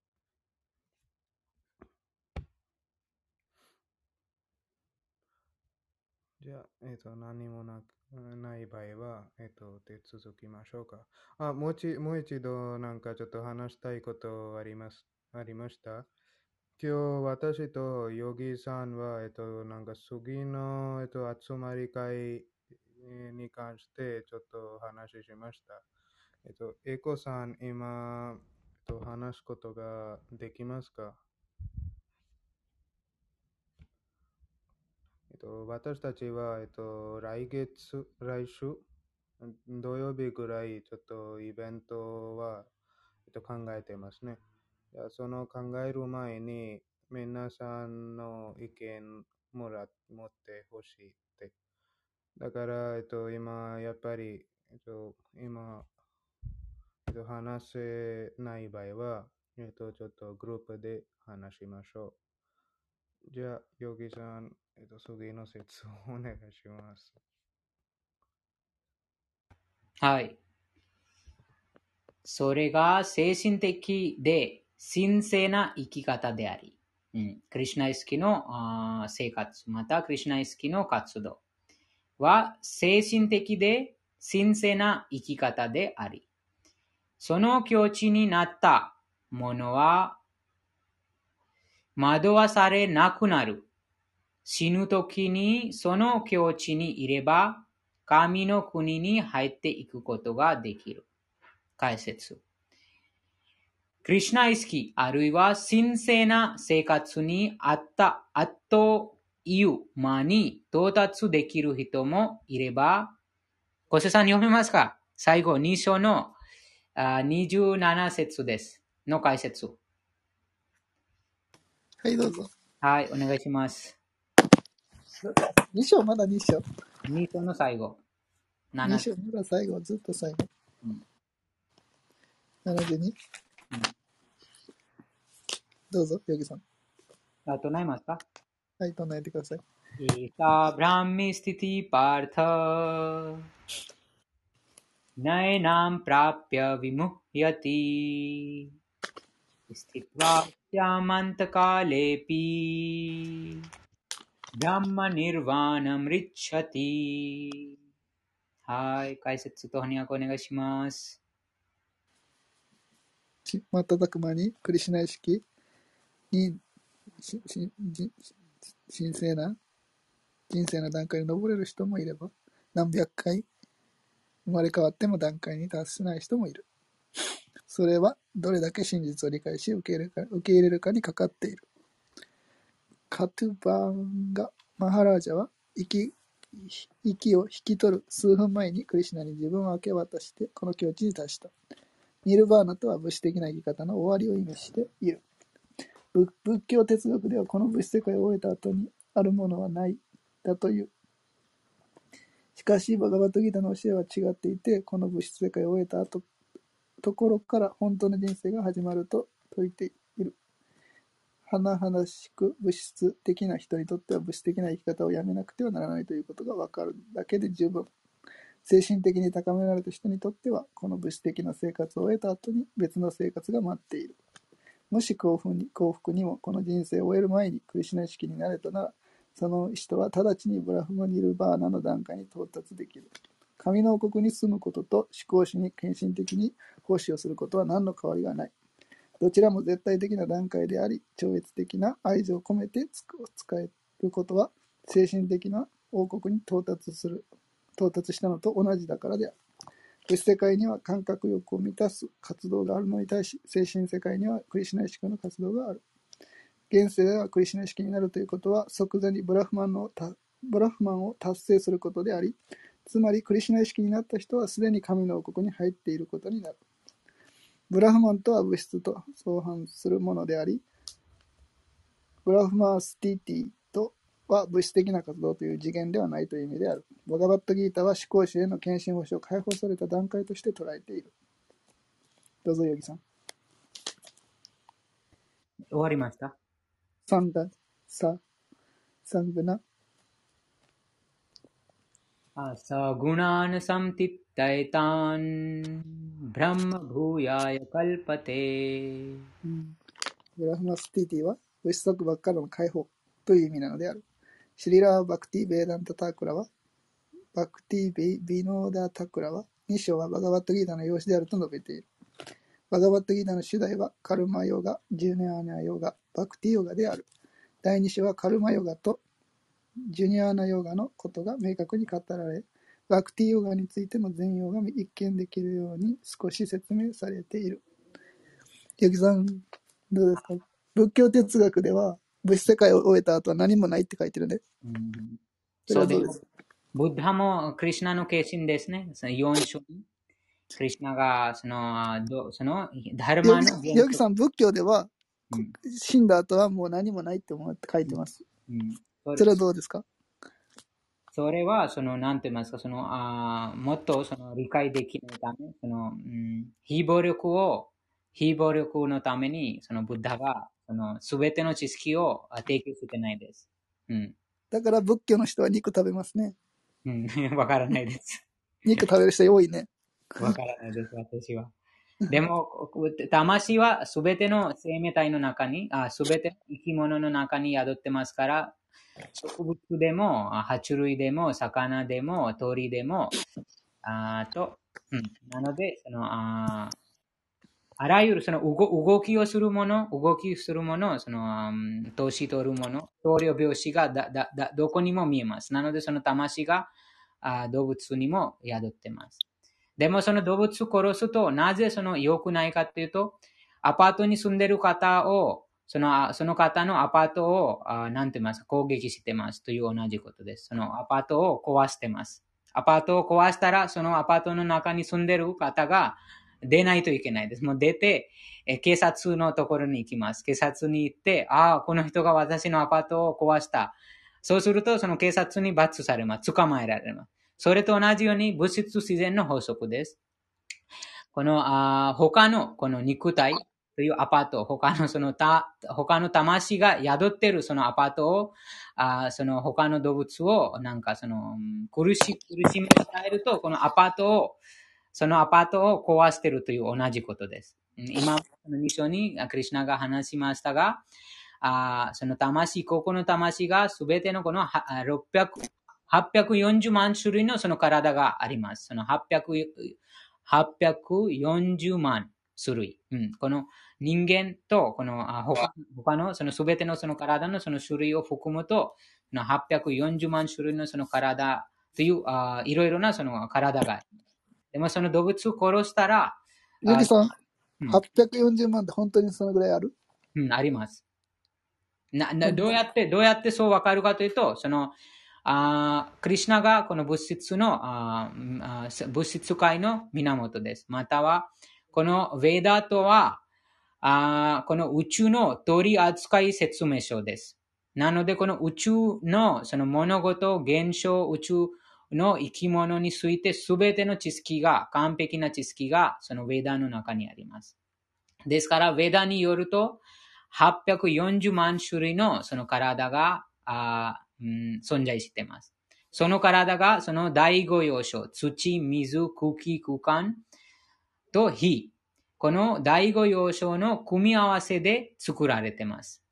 じゃあ、えっ、ー、と、何もなない場合は、えっ、ー、と、手続きましょうか。あ、もうち、もう一度、なんかちょっと話したいことあります、ありました？今日、私とヨギさんは、えっ、ー、と、なんか次の、えっ、と、集まり会に関してちょっと話しました。えっと、エコさん、今、えっと、話すことができますか？と、私たちは、えっと、来月、来週、土曜日ぐらい、ちょっとイベントは、えっと、考えてますね。その考える前に、皆さんの意見もら持ってほしいって。だから、えっと、今、やっぱり、えっと、今、えっと、話せない場合は、えっと、ちょっとグループで話しましょう。じゃあ、ヨギさん、えっと、次の説をお願いします。はい。それが精神的で神聖な生き方であり、うん、クリュナイスキのあ生活、またクリュナイスキの活動は精神的で神聖な生き方であり、その境地になったものは惑わされなくなる。死ぬ時にその境地にいれば、神の国に入っていくことができる。解説。クリシナ意識あるいは神聖な生活にあったあという間に到達できる人もいれば、ごせさん読めますか？最後、2章の27節です。の解説。はい、どうぞ。はい、お願いします。2章、まだ2章。2章の最後。2章、まだ最後、ずっと最後。うん、72? どうぞ、ヨギさん。あ、唱えますかはい、唱えてください。एता ब्राह्मीパータナエナ ンプラピャヴィムヤティスティワシャマンマニルヴァナムリッチャティはい、解説と翻訳お願いします。瞬く間にクリシナ意識にししじし神聖な人生の段階に登れる人もいれば、何百回生まれ変わっても段階に達しない人もいる。それはどれだけ真実を理解し受け入れるか受け入れるかにかかっている。カトゥバンガ・マハラージャは息息を引き取る数分前にクリシナに自分を明け渡してこの境地に達した。ニルバーナとは物質的な生き方の終わりを意味している。仏教哲学ではこの物質世界を終えた後にあるものはないだという。しかし、バガバトギータの教えは違っていて、この物質世界を終えた後、ところから本当の人生が始まると説いている。華々しく物質的な人にとっては物質的な生き方をやめなくてはならないということがわかるだけで十分。精神的に高められた人にとっては、この物質的な生活を終えた後に別の生活が待っている。もし幸福に幸福にもこの人生を終える前にクリシナ意識になれたなら、その人は直ちにブラフマニルバーナの段階に到達できる。神の王国に住むことと思考主に献身的に奉仕をすることは何の変わりがない。どちらも絶対的な段階であり、超越的な愛情を込めて使えることは、精神的な王国に到達する、到達したのと同じだからである。別世界には感覚欲を満たす活動があるのに対し、精神世界にはクリシナ意識の活動がある。現世ではクリシナ意識になるということは、即座にブラフマンのブラフマンを達成することであり、つまりクリシナ意識になった人はすでに神の王国に入っていることになる。ブラフマンとは物質と相反するものであり、ブラフマースティティは物質的な活動という次元ではないという意味である。バガバットギータは思考主への献身保守を解放された段階として捉えている。どうぞ、ヨギさん。終わりました？サンダ、Sa、sa guna。 gunan samatityaitan、brahma-bhuyaya kalpate。ブラフマスティティは物質束縛からの解放という意味なのである。シリラー・バクティ・ベーダンタ・タクラは、バクティ・ビビノーダ・タクラは、2章はバガバットギータの要旨であると述べている。バガバットギータの主題はカルマヨガ、ジュニャーナヨガ、バクティヨガである。第2章はカルマヨガとジュニアーナヨガのことが明確に語られ、バクティヨガについても全容が一見できるように少し説明されている。ゆきさん、どうですか？仏教哲学では、物質世界を終えた後は何もないって書いてるね。うん、そうです。ブッダもクリュナの化身ですね。その4章に。クリュナがその、どその、ダルマの。ヨギさん、仏教では、うん、死んだ後はもう何もないって思って書いてます。うん、それはどうですか？それは、その、なんて言いますか、その、あもっとその理解できるため、その、うん、非暴力を、非暴力のために、そのブッダがその、すべての知識を提供してないです。うん。だから仏教の人は肉食べますね。うん、<laughs> わからないです。肉食べる人多いね。わからないです、私は。でも、魂はすべての生命体の中に、すべての生き物の中に宿ってますから、植物でも、爬虫類でも、魚でも、鳥でも、あと、うん、なので、そのああらゆるその動動きをするもの、動きするもの、その、うん年取るもの、同僚病死がだだだどこにも見えます。なのでその魂があ動物にも宿ってます。でもその動物を殺すと、なぜその良くないかっていうと、アパートに住んでる方を、そのその方のアパートを、あなんて言いますか、攻撃してますという同じことです。そのアパートを壊してます。アパートを壊したら、そのアパートの中に住んでる方が出ないといけないです。もう出て、え警察のところに行きます。警察に行って、ああ、この人が私のアパートを壊した。そうすると、その警察に罰されます。捕まえられます。それと同じように物質自然の法則です。この、あ他の、この肉体というアパート、他のそのた、他の魂が宿ってるそのアパートを、あその他の動物を、なんかその、苦し、苦しめ伝えると、このアパートを、そのアパートを壊してるという同じことです。今、この2章にクリシュナが話しましたが、あその魂、ここの魂がすべてのこの600、840万種類のその体があります。その800 840万種類。うん、この人間とこのあ他他のそのすべてのその体のその種類を含むと、その840万種類のその体というあいろいろなその体が。でもその動物を殺したら、ヨギさん、うん840万って本当にそのぐらいある？うん、あります。な、な、どうやって、どうやってそうわかるかというと、その、あークリシュナがこの物質の、ああー物質界の源です。または、このヴェーダとは、あこの宇宙の取り扱い説明書です。なので、この宇宙のその物事、現象、宇宙の生き物についてすべての知識が、完璧な知識がそのヴェーダの中にあります。ですから、ヴェダによると、840万種類のその体が、あうん、存在しています。その体が、その第五要素、土、水、空気、空間と火。この第五要素の組み合わせで作られてます。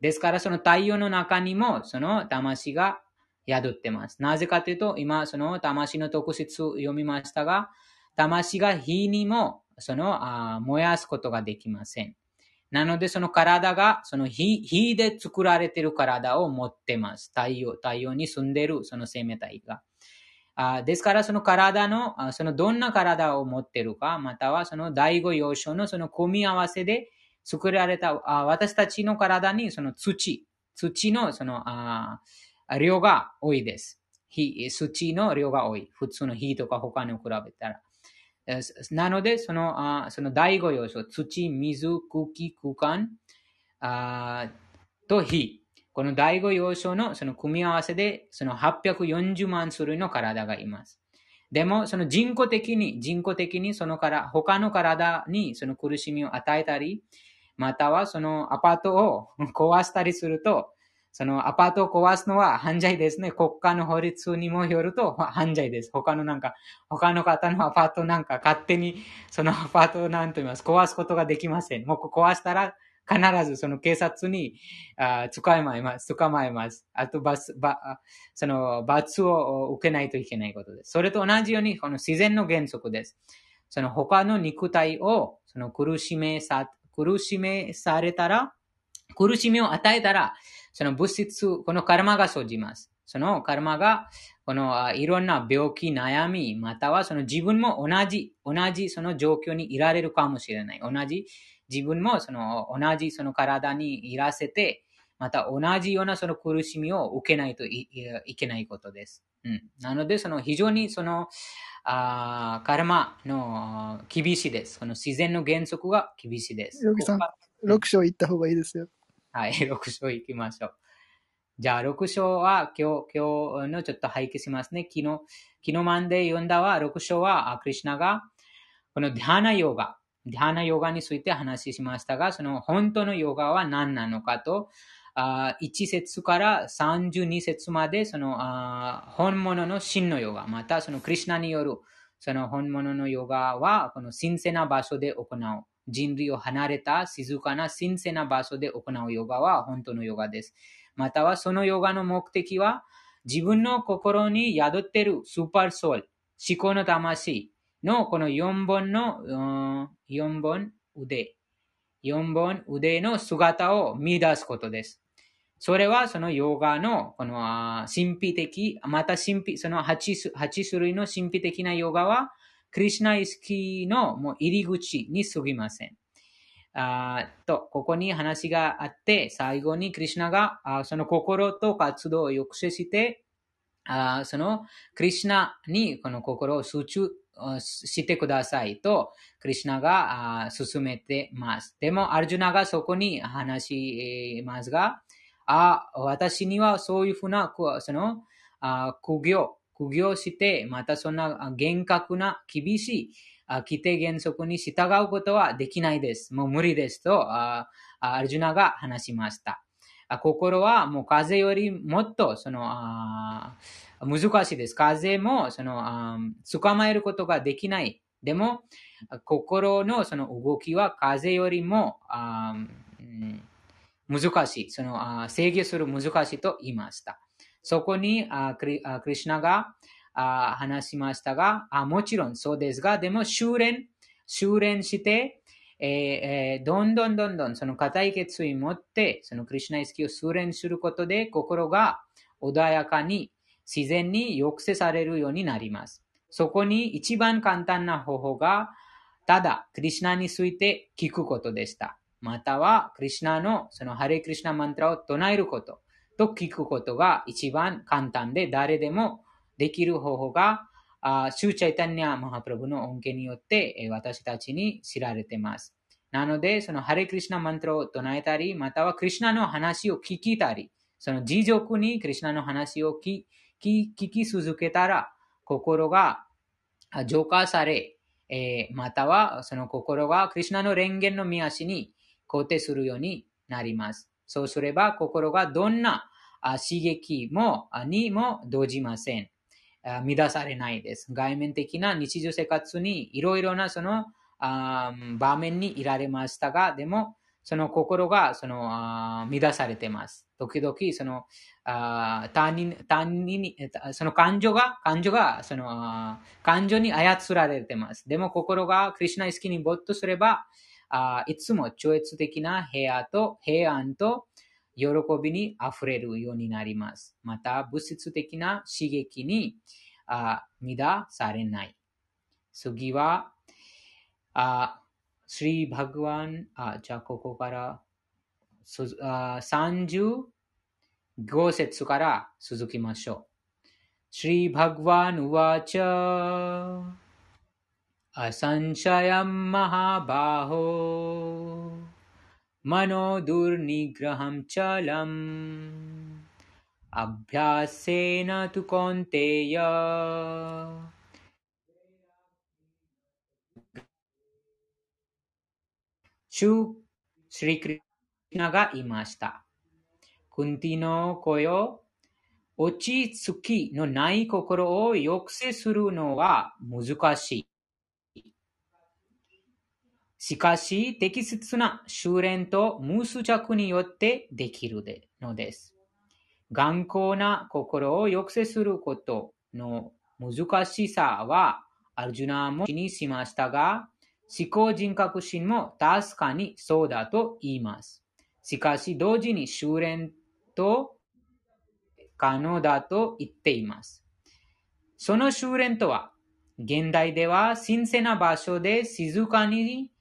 ですから、その太陽の中にも、その魂が宿ってます。なぜかというと、今、その魂の特質を読みましたが、魂が火にも、その、あ燃やすことができません。なので、その体が、その火火で作られている体を持ってます。太陽、太陽に住んでる、その生命体が。あですから、その体の、あそのどんな体を持ってるか、またはその第五要素のその組み合わせで作られた、あ私たちの体にその土、土のそのあ量が多いです。土の量が多い。普通の火とか他に比べたら。なので、その、あその第五要素、土、水、空気、空間あと火。この第五要素のその組み合わせで、その840万種類の体がいます。でも、その人工的に、人工的にそのから、他の体にその苦しみを与えたり、またはそのアパートを <laughs> 壊したりすると、そのアパートを壊すのは犯罪ですね。国家の法律にもよると犯罪です。他のなんか、他の方のアパートなんか勝手にそのアパートを何と言います。壊すことができません。もう壊したら必ずその警察にあ捕まえます。捕まえます。あと罰、ばその罰を受けないといけないことです。それと同じように、この自然の原則です。その他の肉体をその苦しめさ、苦しめされたら、苦しみを与えたら、その物質、このカルマが生じます。そのカルマが、このいろんな病気、悩み、またはその自分も同じ、同じその状況にいられるかもしれない。同じ、自分もその同じその体にいらせて、また同じようなその苦しみを受けないといいけないことです。うん、なので、その非常にそのあカルマのあ厳しいです。その自然の原則が厳しいです。ヨギさんここ6章行った方がいいですよ。はい、<laughs> 6章行きましょう。じゃあ、6章は今日、今日のちょっと背景しますね。昨日、昨日まで読んだは、6章は、あクリシュナが、このディハナヨガ、ディハナヨガについて話しましたが、その本当のヨガは何なのかと、あ1節から32節まで、そのあ本物の真のヨガ、またそのクリシュナによる、その本物のヨガは、この神聖な場所で行う。人類を離れた静かな神聖な場所で行うヨガは本当のヨガです。またはそのヨガの目的は自分の心に宿っているスーパーソウル、思考の魂のこの4本の、4本腕。4本腕の姿を見出すことです。それはそのヨガのこの神秘的、また神秘、その 8, 8種類の神秘的なヨガは、クリシナイスキーのもう入り口に過ぎません。あと、ここに話があって、最後にクリシナがあその心と活動を抑制して、あそのクリシナにこの心を集中してくださいと、クリシナが進めてます。でも、アルジュナがそこに話しますが、あ、私にはそういうふうな、その、苦行、苦行して、またそんな厳格な厳しい規定原則に従うことはできないです。もう無理ですと、アルジュナが話しました。心はもう風よりもっとそのあ難しいです。風もその捕まえることができない。でも、心のその動きは風よりも、難しい。その制御する難しいと言いました。そこにクリクリシナが話しましたがもちろんそうですが、でも修練、修練して、えー、どんどんどんどんその固い決意を持って、そのクリシナ意識を修練することで心が穏やかに自然に抑制されるようになります。そこに一番簡単な方法が、ただクリシナについて聞くことでした。または、クリシナのそのハレクリシナマントラを唱えることと聞くことが一番簡単で、誰でもできる方法が、シューチャイタニア・マハプラブの恩恵によって私たちに知られています。なので、そのハレクリシナマントラを唱えたり、またはクリシナの話を聞きたり、その持続にクリシナの話を聞きき続けたら、心が浄化され、えー、またはその心がクリシナの蓮華の見足に肯定するようになります。そうすれば心がどんな刺激もにも動じません。乱されないです。外面的な日常生活にいろいろなその場面にいられましたが、でもその心がその乱されています。時々そのあ他人他人にその感情が感情がその感情に操られてます。でも心がクリュナ意識に没頭すればあいつも超越的な平安と平安と喜びに溢れるようになります。また、物質的な刺激にあ乱されない。次は、あスリーバグワン、あじゃあここから सांजु गोसेत्सु करा सुजुकी मशो श्री भगवान उवाच असंशय महाबाहो मनो दुर्निग्रह चलम अभ्यास न तो कौंतेय श्री कृष्ण シリクリナがいました。クンティの子よ、落ち着きのない心を抑制するのは難しい。しかし、適切な修練と無数着によってできるのです。頑固な心を抑制することの難しさは、アルジュナも気にしましたが、思考人格心も確かにそうだと言います。しかし、同時に修練と可能だと言っています。その修練とは、現代では神聖な場所で静かに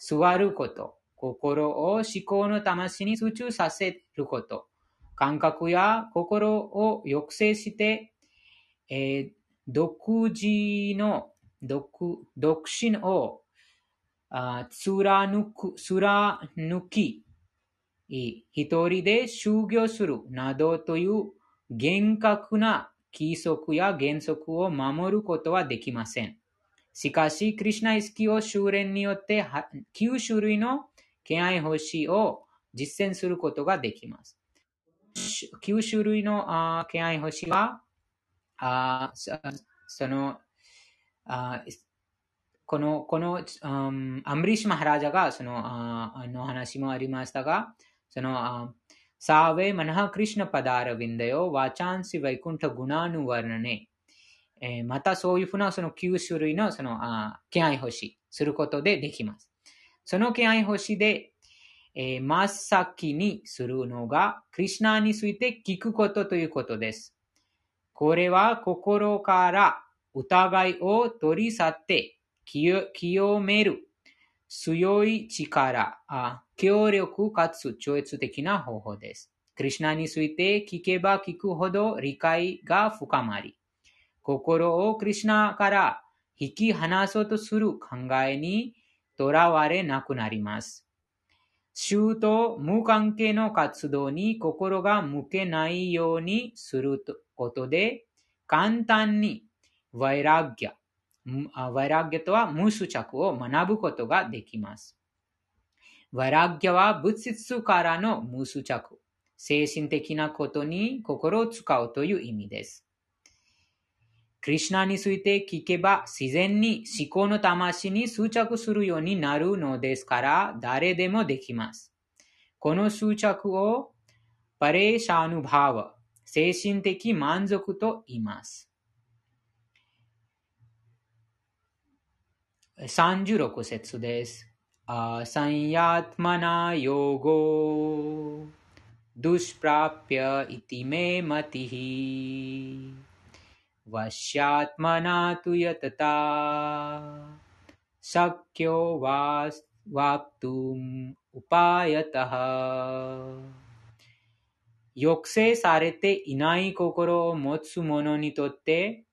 座ること、心を思考の魂に集中させること、感覚や心を抑制して、えー、独自の独独身を貫く貫き、一人で修行するなどという厳格な規則や原則を守ることはできません。しかし、クリュナ意識を修練によって9種類の敬愛星を実践することができます。9種類の敬愛星は、あそのあこの、この、アムリシマハラジャが、その、あの話もありましたが、その、サーヴェマナハクリシナパダーラヴィンダヨ、ワチャンシヴァイクンタグナヌワルナネ、え、またそういうふうなその9種類のそのあ気配欲しすることでできます。その気配星で、えー真っ先にするのが、クリシナについて聞くことということです。これは心から疑いを取り去って清清める強い力あ、強力かつ超越的な方法です。クリシュナについて聞けば聞くほど理解が深まり、心をクリシュナから引き離そうとする考えにとらわれなくなります。衆と無関係の活動に心が向けないようにすることで、簡単にワイラギャ、ワイラギャとは無執着を学ぶことができます。ワイラギャは物質からの無執着、精神的なことに心を使うという意味です。クリシュナについて聞けば自然に思考の魂に執着するようになるのですから誰でもできます。この執着をパレーシャーヌバーワ、精神的満足と言います。36節です。アサンヤトマナヨゴ、ドゥシプラピャイティメマティヒ。वश्यात्मना तु यतता शक्यो वा वाप्तुम् उपायतः 抑制されていない心を持つ者にとって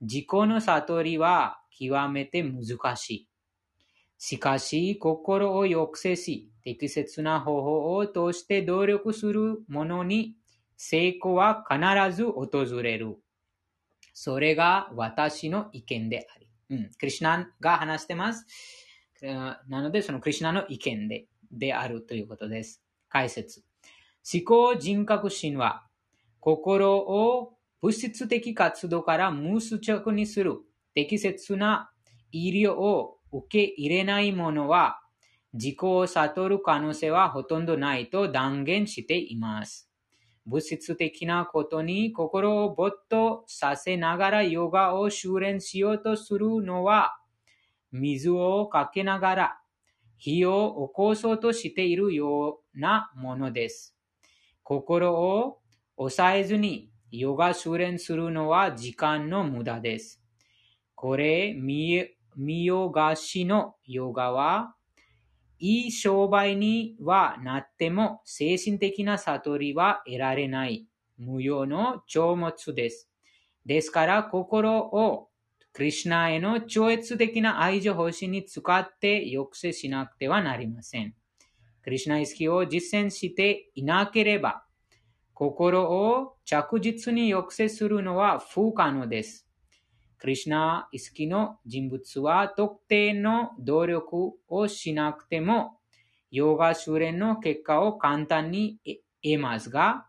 自己の悟りは極めて難しい。 しかし、心を抑制し、適切な方法を通して努力する者に成功は必ず訪れる。それが私の意見であり。うん、クリシュナが話してます。なので、そのクリシュナの意見でであるということです。解説。思考人格心は、心を物質的活動から無執着にする適切な医療を受け入れない者は、自己を悟る可能性はほとんどないと断言しています。物質的なことに心を没頭させながらヨガを修練しようとするのは、水をかけながら火を起こそうとしているようなものです。心を抑えずにヨガ修練するのは時間の無駄です。これ、見見よがしのヨガは、いい商売にはなっても精神的な悟りは得られない無用の長物です。ですから心をクリシュナへの超越的な愛情方針に使って抑制しなくてはなりません。クリシュナ意識を実践していなければ心を着実に抑制するのは不可能です。クリシュナ意識の人物は特定の努力をしなくても、ヨガ修練の結果を簡単に得ますが、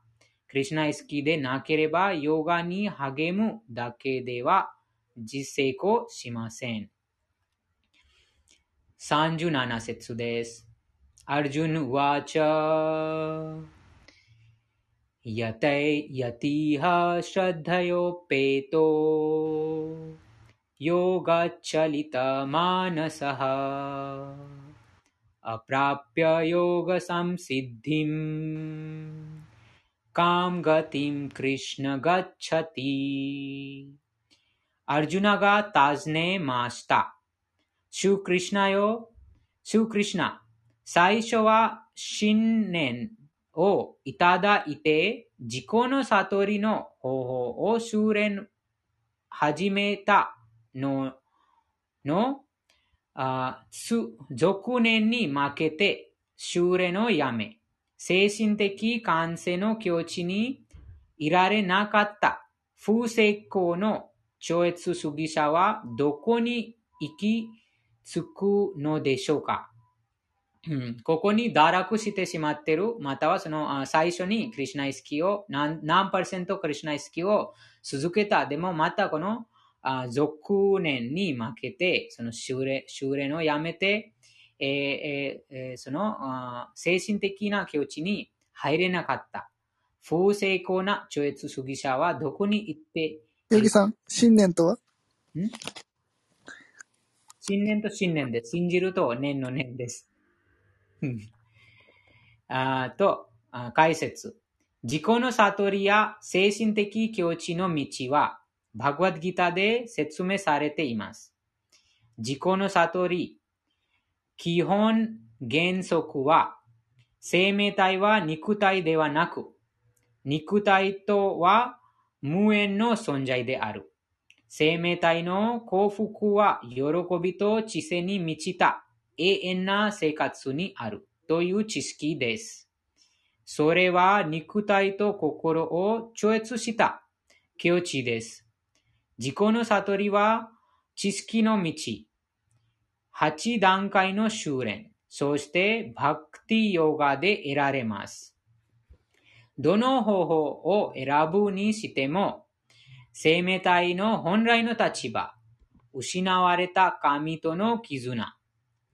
クリシュナ意識でなければヨガに励むだけでは実成功しません。37節です。アルジュンワチャ यतै यतीह श्रद्धयोपेतो। योगचलितमानसः। अप्राप्य योग योगसंसिद्धिम् काम गतिं कृष्ण गच्छति। अर्जुन अर्जुनगा ताजने मास्ता। श्री कृष्णायो श्री कृष्णा साईशोवा शिन्नेन्। をいただいて、自己の悟りの方法を修練始めたのの、あ数続年に負けて修練をやめ、精神的感性の境地にいられなかった不成功の超越主義者はどこに行き着くのでしょうか？ここに堕落してしまっている、またはそのあ最初にクリシュナ意識を何何パーセントクリシュナ意識を続けた。でもまたこのあ続年に負けて、その修練修練をやめて、えーえーえーそのあ精神的な境地に入れなかった。不成功な超越主義者はどこに行って、ヨギさん、信念とは？ん？信念と信念で信じると念の念です。<laughs> あと、解説。自己の悟りや精神的境地の道は、バグワッドギターで説明されています。自己の悟り、基本原則は、生命体は肉体ではなく、肉体とは無縁の存在である。生命体の幸福は喜びと知性に満ちた永遠な生活にあるという知識です。それは肉体と心を超越した境地です。自己の悟りは知識の道、8段階の修練、そしてバクティヨガで得られます。どの方法を選ぶにしても、生命体の本来の立場、失われた神との絆、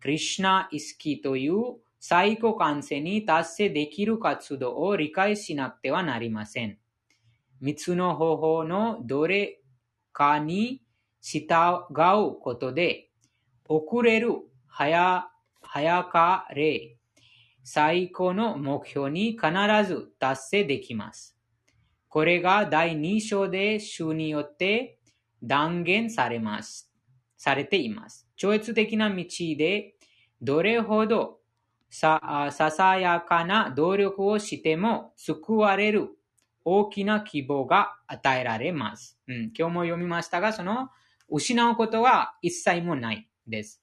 クリシナ意識という最高感性に達成できる活動を理解しなくてはなりません。三つの方法のどれかに従うことで、遅れる早早かれ、最高の目標に必ず達成できます。これが第2章で主によって断言されます。されています。超越的な道でどれほどさささやかな努力をしても救われる大きな希望が与えられます。うん、今日も読みましたが、その失うことは一切もないです。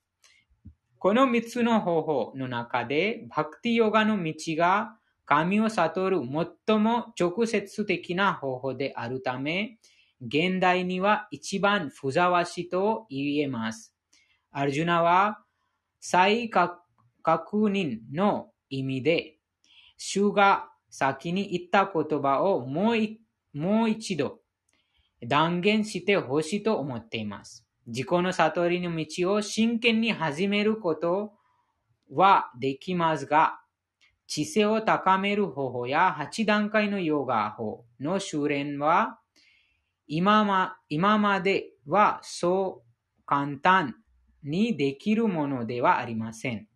この三つの方法の中で、バクティヨガの道が神を悟る最も直接的な方法であるため、現代には一番ふざわしいと言えます。アルジュナは再確認の意味で、主が先に言った言葉をもう一度断言してほしいと思っています。自己の悟りの道を真剣に始めることはできますが、知性を高める方法や8段階のヨガ法の修練は今ま今まではそう簡単にできるものではありません。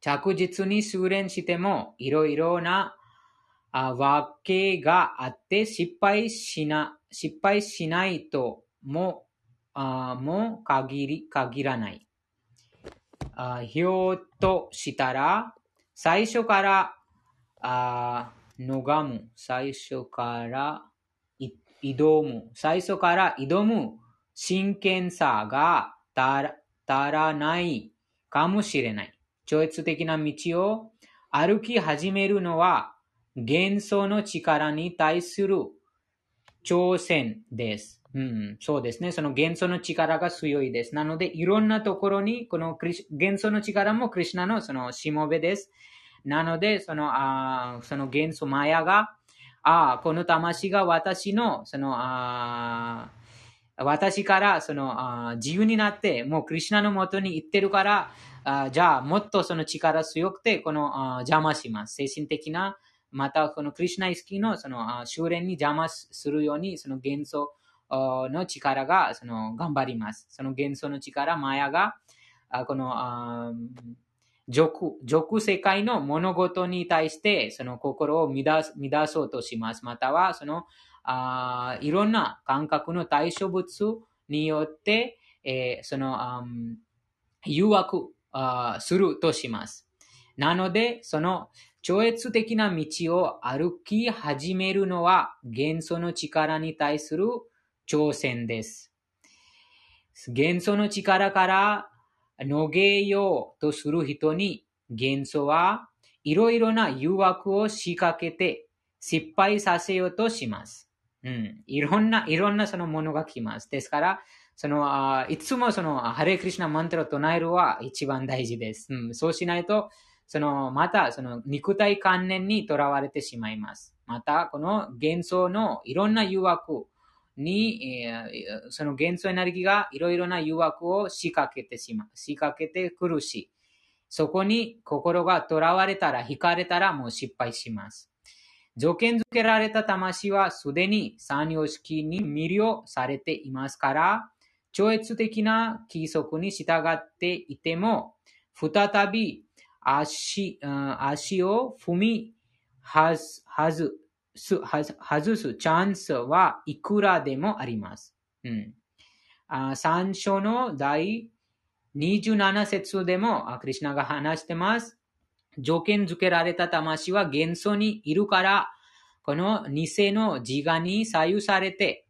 着実に修練してもいろいろなあわけがあって失敗しな失敗しないともあも限り限らない。あひょっとしたら最初からあがむ、最初から挑む、最初から挑む真剣さが足らないかもしれない。超越的な道を歩き始めるのは幻想の力に対する挑戦です。うん、そうですね。その幻想の力が強いです。なので、いろんなところに、この幻想の力もクリュナのそのしもべです。なので、その、あその元素マヤが、あこの魂が私の、その、あ私からその自由になって、もうクリュナのもとに行ってるから、じゃあもっとその力強くて、この邪魔します。精神的な、またこのクリュナ意識のその修練に邪魔するように、その元素の力がその頑張ります。その元素の力、マヤが、この俗、俗世界の物事に対して、その心を乱乱そうとします。または、その、あいろんな感覚の対象物によって、えー、その、誘惑あするとします。なので、その超越的な道を歩き始めるのは元素の力に対する挑戦です。元素の力から逃げようとする人に元素はいろいろな誘惑を仕掛けて失敗させようとします。うん。いろんな、いろんなそのものが来ます。ですから、その、あいつもその、ハレクリシナマントラを唱えるは一番大事です。うん。そうしないと、その、また、その、肉体観念にとらわれてしまいます。また、この幻想のいろんな誘惑に、え、その元素エネルギーがいろいろな誘惑を仕掛けてしまう。仕掛けてくるし、そこに心が囚われたら、惹かれたらもう失敗します。条件付けられた魂はすでに三様式に魅了されていますから、超越的な規則に従っていても、再び足足を踏みはず、はず、す、外すチャンスはいくらでもあります。うん。あ三章の第27節でも、クリシナが話してます。条件付けられた魂は元素にいるから、この偽の自我に左右されて、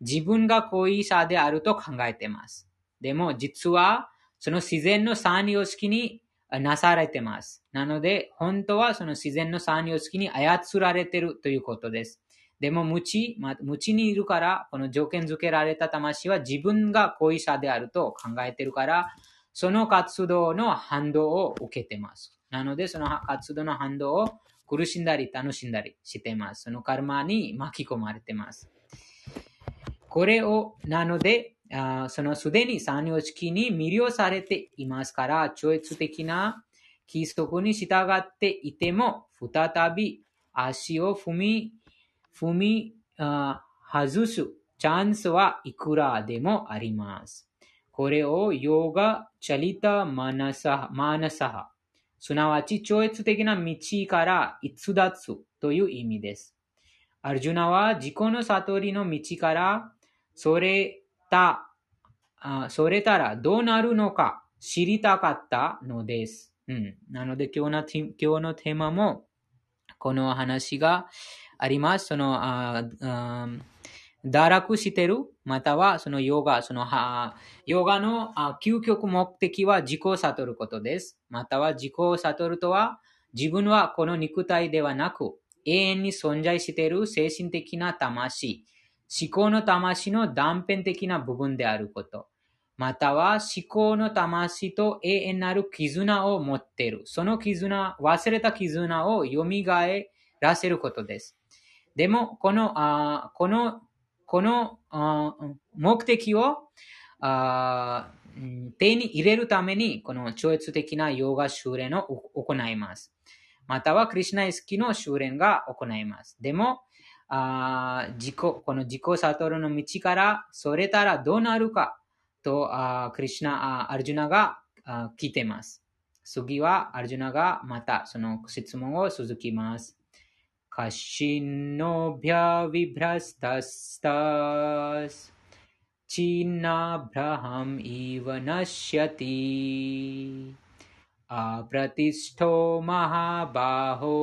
自分が恋者であると考えています。でも実は、その自然の三様式になされています。なので、本当はその自然の三様式に操られているということです。でも無知、ま、無知にいるから、この条件付けられた魂は自分が恋者であると考えているから、その活動の反動を受けてます。なので、その活動の反動を苦しんだり楽しんだりしています。そのカルマに巻き込まれています。これを、なので、あそのすでに三様式に魅了されていますから、超越的な規則に従っていても、再び足を踏み、踏み、あ外すチャンスはいくらでもあります。これをヨガチャリタマナサマナサハ、すなわち超越的な道から逸脱という意味です。アルジュナは自己の悟りの道からそれた、それたらどうなるのか知りたかったのです。うん、なので今日のテ今日のテーマもこの話があります。その、あ堕落してる、またはそのヨガ、そのはヨガの究極目的は自己を悟ることです。または自己を悟るとは、自分はこの肉体ではなく、永遠に存在している精神的な魂、思考の魂の断片的な部分であること。または思考の魂と永遠なる絆を持っている。その絆、忘れた絆を蘇らせることです。でも、この、あこの、この目的を手に入れるために、この超越的なヨガ修練を行います。または、クリュナイスキの修練が行います。でも、あ自己、この自己悟るの道からそれたらどうなるかと、あクリシナ、アルジュナがあ聞いています。次はアルジュナがまたその質問を続きます。कश्चिन्नोऽभ्याविभ्रस्तस्तस् चिन्नाभ्रहम् इव नश्यति अप्रतिष्ठो महाबाहो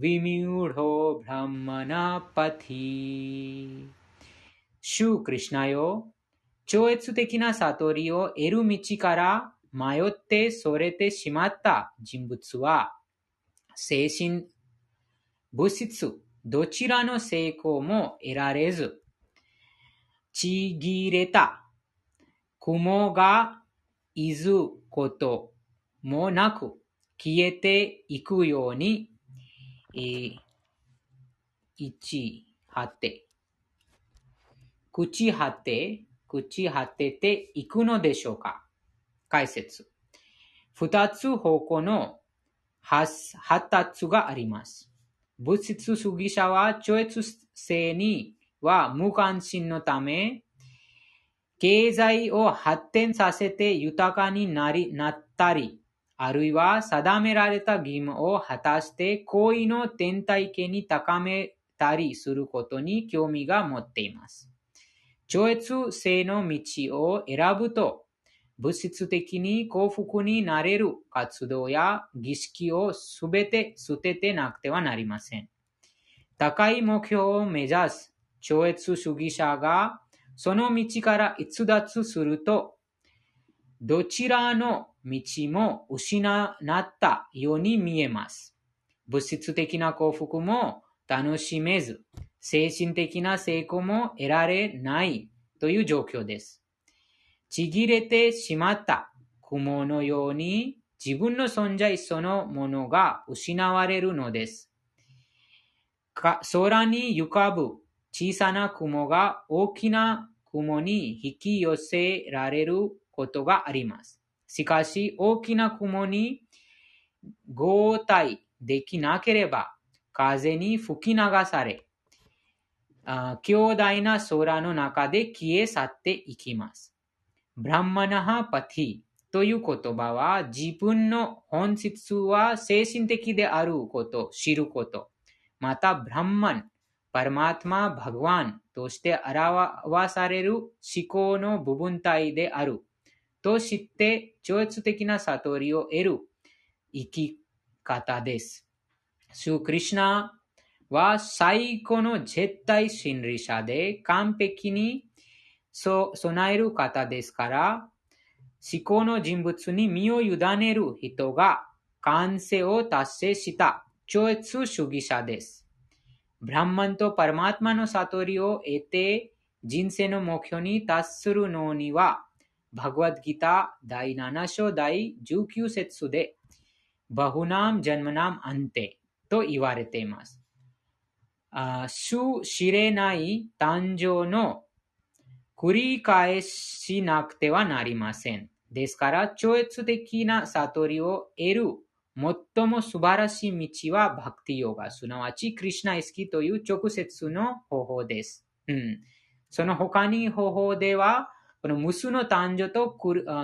विमूढो ब्रह्मणापथि シュークリシナよ、超越的な悟りを得る道から迷ってそれてしまった人物は、精神、物質、どちらの成功も得られず、ちぎれた。雲がいずこともなく消えていくように。えー、一、はて。口はて、口はてていくのでしょうか？解説。二つ方向の発達があります。物質主義者は超越性には無関心のため、経済を発展させて豊かになり、なったり、あるいは定められた義務を果たして行為の天体系に高めたりすることに興味が持っています。超越性の道を選ぶと、物質的に幸福になれる活動や儀式をすべて捨ててなくてはなりません。高い目標を目指す超越主義者がその道から逸脱すると、どちらの道も失ったように見えます。物質的な幸福も楽しめず、精神的な成功も得られないという状況です。ちぎれてしまった雲のように自分の存在そのものが失われるのです。空に浮かぶ小さな雲が大きな雲に引き寄せられることがあります。しかし、大きな雲に合体できなければ、風に吹き流され、強大な空の中で消え去っていきます。ブランマナハパティ、という言葉は自分の本質は精神的であること、知ること。また、ブランマン、パラマートマ、バグワンとして表される思考の部分体である。と知って超越的な悟りを得る生き方です。シュークリシナは最高の絶対真理者で完璧にそう備える方ですから、思考の人物に身を委ねる人が完成を達成した超越主義者です。ブランマンとパラマートマの悟りを得て人生の目標に達するのには、バグワッドギター第7章第19節で、バフナム・ジャンマナム・アンテと言われています。主知れない誕生の繰り返しなくてはなりません。ですから、超越的な悟りを得る最も素晴らしい道はバクティヨガ、すなわちクリシナイスキーという直接の方法です。うん、その他に方法では、この無数の誕生と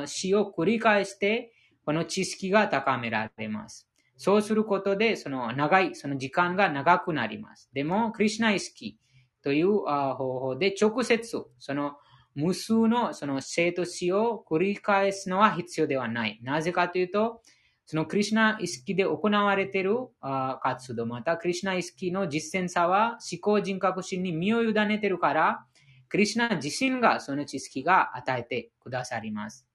死を繰り返して、この知識が高められます。そうすることで、その長い、その時間が長くなります。でも、クリシナイスキーという方法で直接、その無数のその生と死を繰り返すのは必要ではない。なぜかというと、そのクリシナ意識で行われている活動、またクリシナ意識の実践さは思考人格心に身を委ねているから、クリシナ自身がその知識が与えてくださります。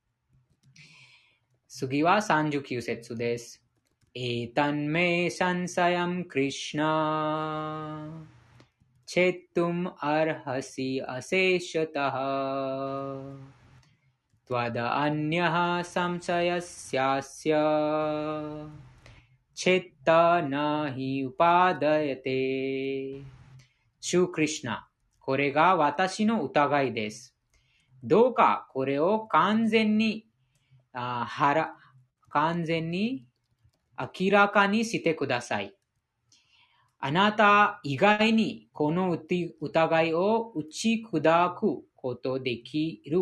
次は39節です。エタンメサンサヤムクリシナチェトゥムアルハシアセシャタハ त्वदन्यः संशयस्यास्य चित्त न हि उपादयते シュークリシナ、これが私の疑いです。どうかこれを完全に、あはら完全に明らかにしてください。 あなた以外にこの疑いを打ち砕くことできる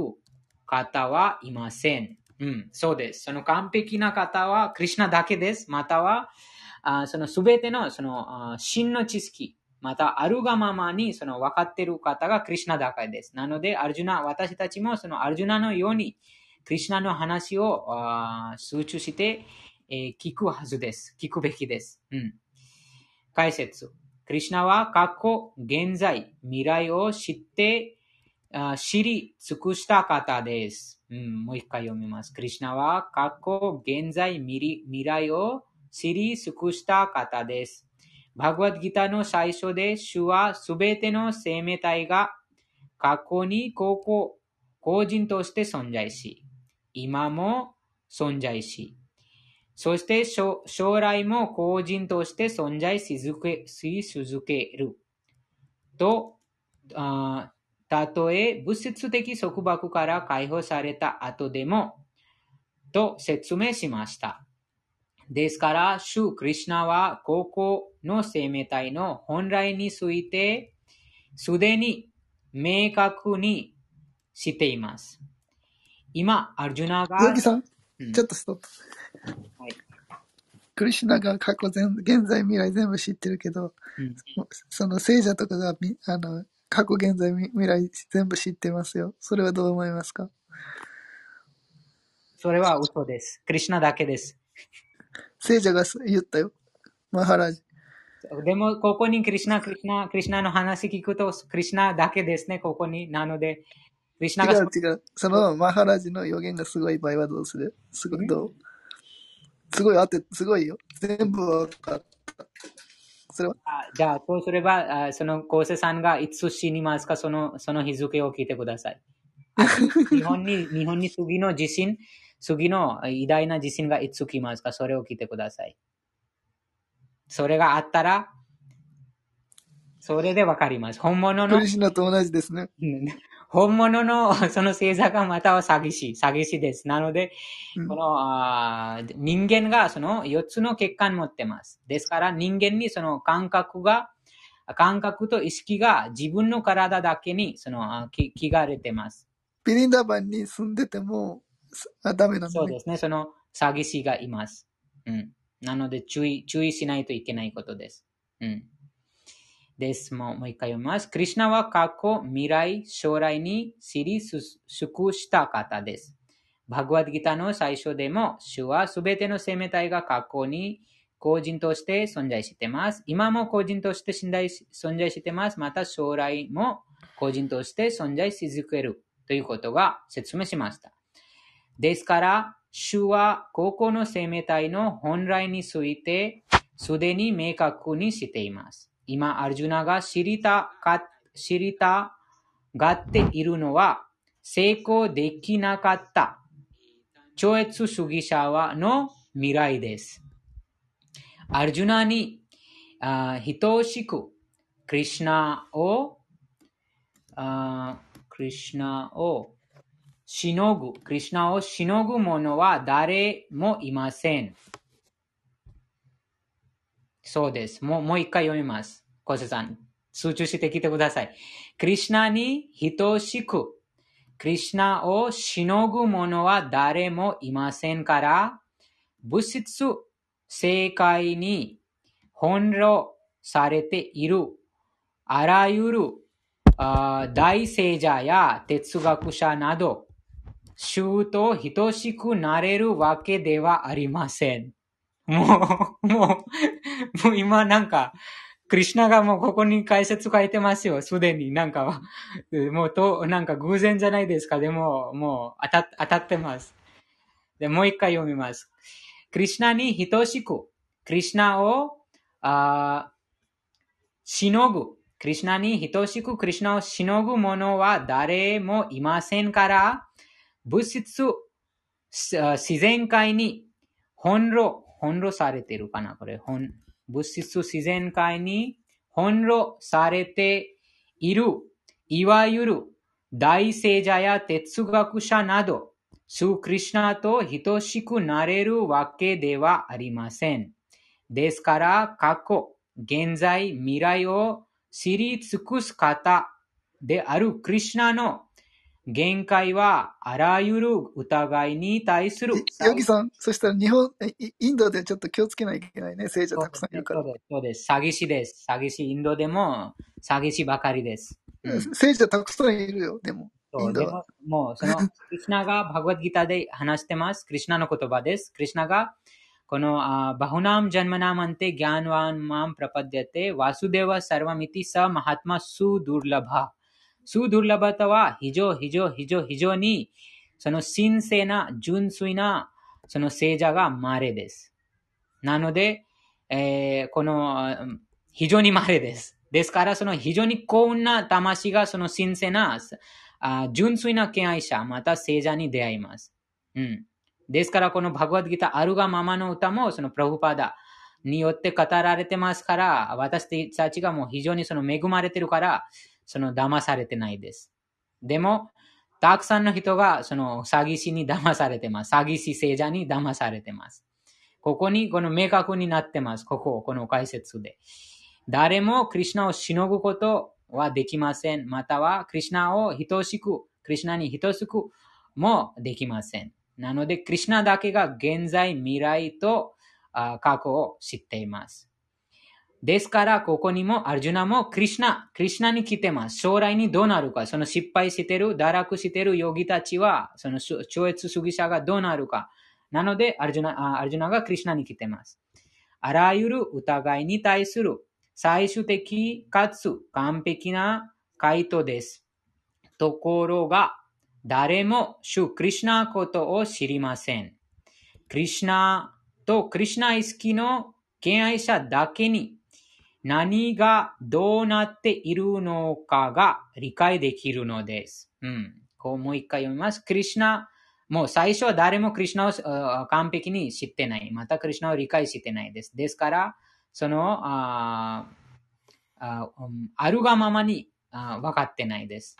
方はいません。うん、そうです。その完璧な方はクリシナだけです。または、あそのすべてのその真の知識、またあるがままにその分かっている方がクリシナだけです。なので、アルジュナ、私たちもそのアルジュナのように、クリシナの話をあ集中して、えー聞くはずです。聞くべきです。うん。解説。クリシナは過去、現在、未来を知って、知り尽くした方です。うん、もう一回読みます。クリシナは過去、現在、未未来を知り尽くした方です。バグワッドギターの最初で、主はすべての生命体が過去に個々個人として存在し、今も存在し、そして将将来も個人として存在し続けし続ける。と、あたとえ物質的束縛から解放された後でも、と説明しました。ですから、主クリシナは、高校の生命体の本来について、すでに明確にしています。今、アルジュナが、鈴木さん、うんちょっとストップ。はいクリシュナが過去全現在未来全部知ってるけど、うんその聖者とかがみあの過去現在未来全部知ってますよ。それはどう思いますか？それは嘘です。クリシナだけです。聖者が言ったよ。マハラジ。でも、ここにクリシナ、クリシナ、クリシナの話聞くと、クリシナだけですね、ここに。なので、クリシナが違う違う。そのマハラジの予言がすごい場合はどうする？すごいどう？すごいあって、すごいよ。全部わかった。それは？あじゃあ、そうすれば、あその、コーセさんがいつ死にますか、その、その日付を聞いてください。日本に、<laughs> 日本に次の地震、次の偉大な地震がいつ来ますか、それを聞いてください。それがあったら、それでわかります。本物のクリ、シュナと同じですね。<laughs> うん本物の <laughs> その星座がまたは詐欺師、詐欺師です。なので、うんこのあー人間がその4つの血管持ってます。ですから人間にその感覚が、感覚と意識が自分の体だけにその気がれてます。ピリンダバンに住んでても、あ、ダメなのね。そうですね。その詐欺師がいます。うん。なので注意、注意しないといけないことです。うん。です。もうもう一回読みます。クリシナは過去、未来、将来に知りす尽した方です。バグワッドギターの最初でも、主はすべての生命体が過去に個人として存在しています。今も個人として存在し存在しています。また将来も個人として存在し続けるということが説明しました。ですから、主は個々の生命体の本来についてすでに明確にしています。今、アルジュナが知りたか、知りたがっているのは成功できなかった超越主義者はの未来です。アルジュナにあ等しくクリシナをあクリシナをしのぐ、クリシナをしのぐ者は誰もいません。そうです。もうもう一回読みます。小瀬さん、集中してきてください。クリシナに等しく、クリシナをしのぐ者は誰もいませんから、物質世界に翻弄されているあらゆるあ大聖者や哲学者など、衆と等しくなれるわけではありません。もう、もう、もう今なんか、クリシナがもうここに解説書いてますよ。すでになんかは、もうと、なんか偶然じゃないですか。でも、もう当た当たってます。で、もう一回読みます。クリシナに等しく、クリシナを、あしのぐ。クリシナに等しくクリシナをしのぐ者は誰もいませんから、物質、自然界に翻弄、翻弄されてるかな？これ、本物質自然界に翻弄されている、いわゆる大聖者や哲学者など、スークリシナと等しくなれるわけではありません。ですから、過去、現在、未来を知り尽くす方であるクリシナの限界はあらゆる疑いに対するヨギさん、そしたら日本、イインドでちょっと気をつけないといけないね。聖者たくさんいるから。そうです。そうです。詐欺師です。詐欺師、インドでも詐欺師ばかりです。うん聖者たくさんいるよ、でも。イそうでンドはも、もう、その、<laughs> クリシナがバガヴァッドギーターで話してます。クリシナの言葉です。クリシナが、この、あ bahunam janmanam ante jnanavan mam prapadyate、vasudevah sarvam iti sa mahatma sudurlabhah。sudurlabhah とは、非常、非常、非常、非常に、その神聖な、純粋な、その聖者が稀です。なので、えーこの、非常に稀です。ですから、その非常に幸運な魂がその神聖な、あ純粋な敬愛者、また聖者に出会います。うん。ですから、このバグワッドギター、あるがままの歌も、そのプラフパダによって語られてますから、私たちがもう非常にその恵まれてるから、その騙されてないです。でも、たくさんの人がその詐欺師に騙されてます。詐欺師聖者に騙されてます。ここにこの明確になってます。ここ、この解説で。誰もクリシナをしのぐことはできません。または、クリシナを等しく、クリシナに等しくもできません。なので、クリシナだけが現在、未来とあ過去を知っています。ですから、ここにも、アルジュナもクリシナ、クリシナに来てます。将来にどうなるか、その失敗してる、堕落してるヨギたちは、その超越主義者がどうなるか。なので、アルジュナアルジュナがクリシナに来てます。あらゆる疑いに対する最終的かつ完璧な回答です。ところが、誰も主クリシナことを知りません。クリシナとクリシナ意識の敬愛者だけに何がどうなっているのかが理解できるのです。うん。こうもう一回読みます。クリシナ、もう最初は誰もクリシナを完璧に知ってない。またクリシナを理解してないです。ですから、その、あああるがままにあ分かってないです。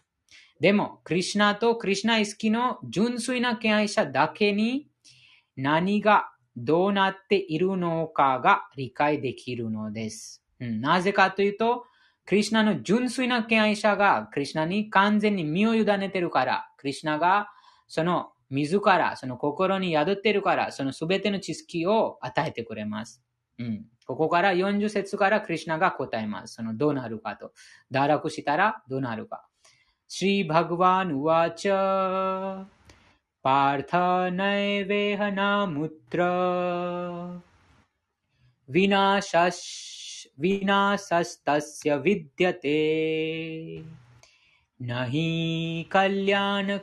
でも、クリシナとクリシナ意識の純粋な敬愛者だけに何がどうなっているのかが理解できるのです。うん、なぜかというと、クリシナの純粋な敬愛者がクリシナに完全に身を委ねてるから、クリシナがその 自ら、その心に宿ってるから、そのすべての知識を与えてくれます。うん。ここから40節からクリュナが答えます。そのどうなるかと。堕落したらどうなるか。श्री भगवान् उवाच पार्थ नैवेह नामुत्र विनाशस् विनाशस्तस्य विद्यते न हि कल्याणकृतकश्चिद्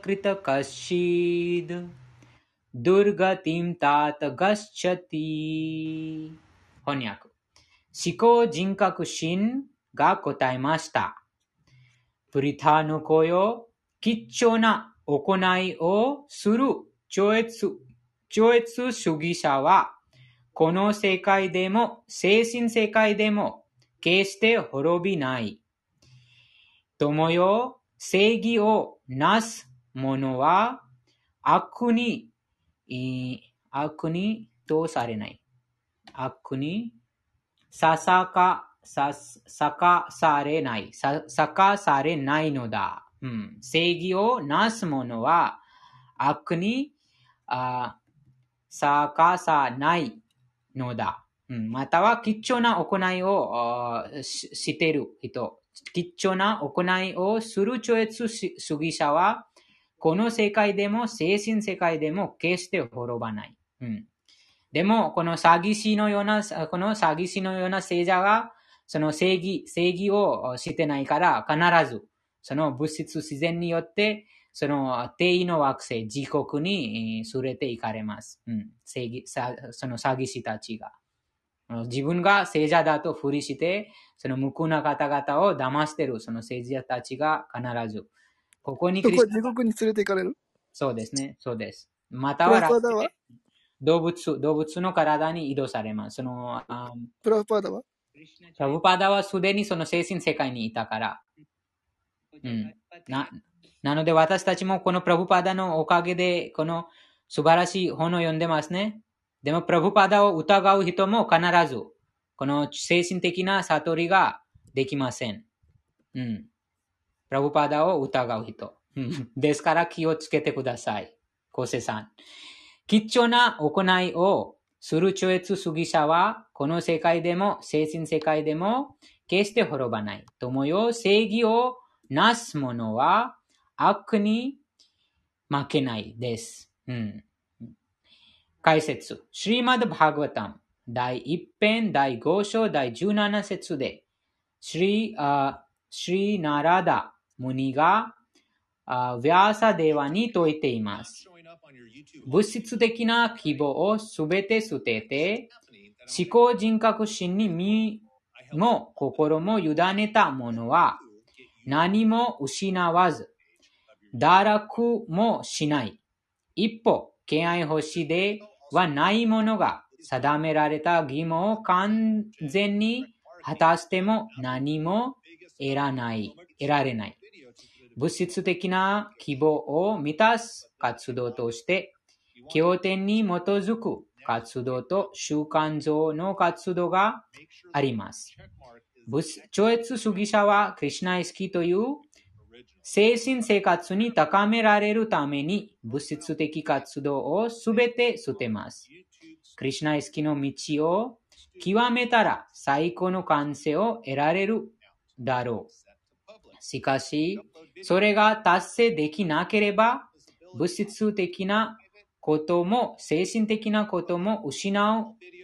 दुर्गतिं तात गच्छति 翻訳。思考人格心が答えました。プリタの子よ、貴重な行いをする超越、超越主義者は、 この世界でも、精神世界でも、決して滅びない。友よ、正義をなす者は、悪に、悪に通されない。悪に、ささかさ、さかされない。さ、さかされないのだ。うん、正義をなす者は悪にあさかさないのだ。うん、または貴重な行いをしている人。貴重な行いをする超越主義者は、この世界でも精神世界でも決して滅ばない。うん、でも、この詐欺師のような、この詐欺師のような聖者が、その正義、正義をしてないから、必ず、その物質自然によって、その定位の惑星、自国に連れて行かれます。うん、正義その詐欺師たちが。自分が聖者だとふりして、その無垢な方々を騙してる、その聖者たちが必ず、ここにそこ地獄に連れて行かれる？そうですね、そうです。または、動物、動物の体に移動されます。その、プラフパーダは？プラブパダはすでにその精神世界にいたから。うん。な、なので私たちもこのプラブパダのおかげで、この素晴らしい本を読んでますね。でも、プラブパダを疑う人も必ず、この精神的な悟りができません。うん。プラブパダを疑う人。ですから気をつけてください。コセさん。貴重な行いをする超越主義者は、この世界でも、精神世界でも、決して滅ばない。友よ、正義をなす者は、悪に負けないです。うん、解説。シリマド・バーグワタム、第1編、第5章、第17節で、シリ、あシリナラダ・ムニが、あヴィアサデワに説いています。物質的な希望をすべて捨てて、思考人格心に身も心も委ねた者は、何も失わず、堕落もしない。一方、敬愛星ではない者が定められた義務を完全に果たしても何も得らない、得られない。物質的な希望を満たす活動として、経典に基づく活動と習慣上の活動があります。超越主義者はクリュナイスキという精神生活に高められるために物質的活動をすべて捨てます。クリュナイスの道を極めたら最高の完成を得られるだろう。しかし、それが達成できなければ、物質的なことも精神的なことも失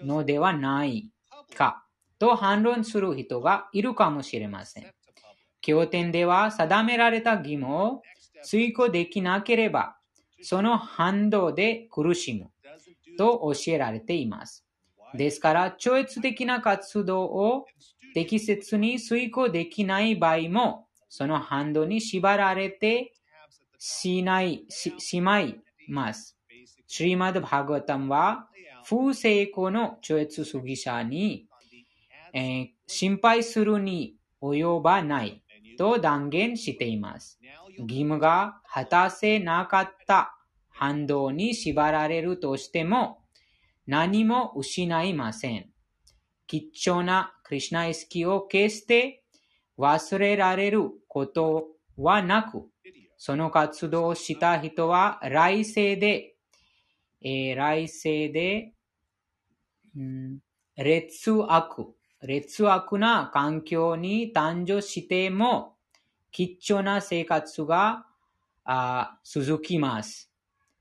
うのではないかと反論する人がいるかもしれません。経典では定められた義務を追行できなければ、その反動で苦しむと教えられています。ですから、超越的な活動を適切に遂行できない場合も、その反動に縛られてしないししまいます。シリマド・バーガタムは、不成功の超越主義者に、えー、心配するに及ばないと断言しています。義務が果たせなかった反動に縛られるとしても何も失いません。貴重なクリュナイスキを決して忘れられることはなく、その活動をした人は来世で、えー来世で、うん劣悪、劣悪な環境に誕生しても、貴重な生活があ続きます。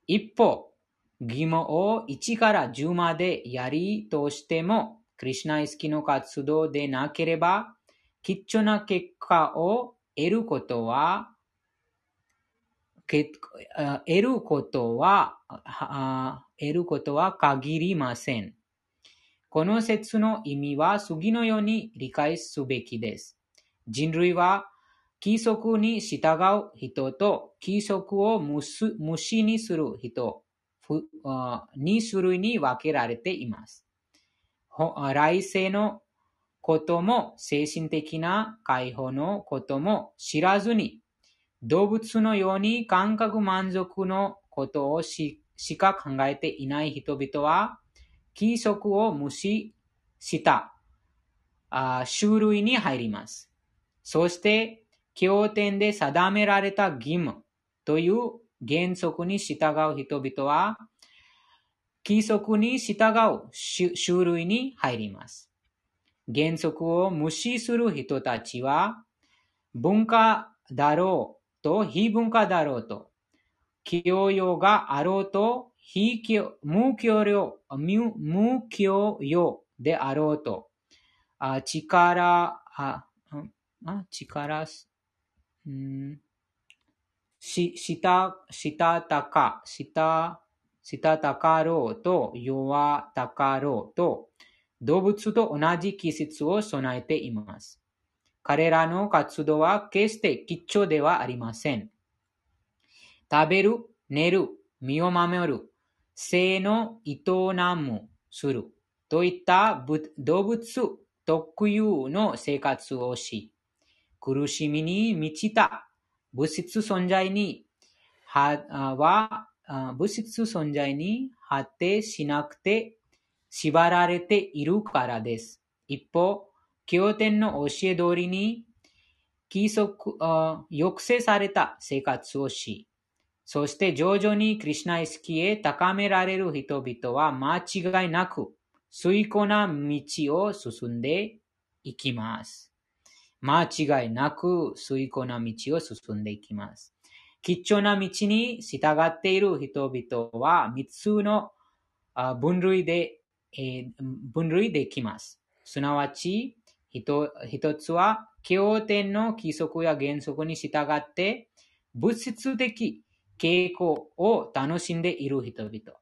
一方、義務を1から10までやりとしても、クリシュナイスキの活動でなければ、貴重な結果を得ることは、得ることは、得ることは限りません。この説の意味は次のように理解すべきです。人類は規則に従う人と規則を無視にする人ふあ2種類に分けられています。来世のことも精神的な解放のことも知らずに動物のように感覚満足のことをししか考えていない人々は規則を無視したあ種類に入ります。そして、経典で定められた義務という原則に従う人々は、規則に従う種類に入ります。原則を無視する人たちは、文化だろうと非文化だろうと、教養があろうと非教無教養無教養であろうと、あ力、あ、あ力、んし、した、したたか、した、したたかろうと、弱たかろうと、動物と同じ気質を備えています。彼らの活動は決して吉祥ではありません。食べる、寝る、身を守る、性の営む、する、といった動物特有の生活をし、苦しみに満ちた物質存在にはは物質存在に果てしなくて縛られているからです。一方、経典の教え通りに規則抑制された生活をし、そして徐々にクリシュナ意識へ高められる人々は間違いなく水庫な道を進んでいきます。間違いなく水庫な道を進んでいきます。貴重な道に従っている人々は3つの分類で、えー分類できます。すなわち、一つは経典の規則や原則に従って物質的傾向を楽しんでいる人々。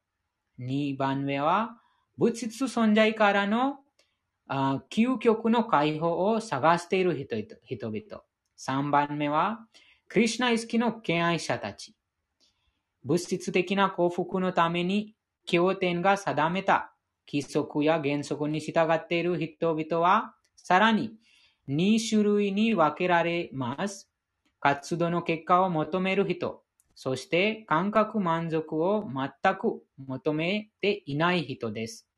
2番目は物質存在からの究極の解放を探している人々。人々3番目はクリシュナ意識の敬愛者たち。物質的な幸福のために経典が定めた規則や原則に従っている人々は、さらに2種類に分けられます。活動の結果を求める人、そして感覚満足を全く求めていない人です。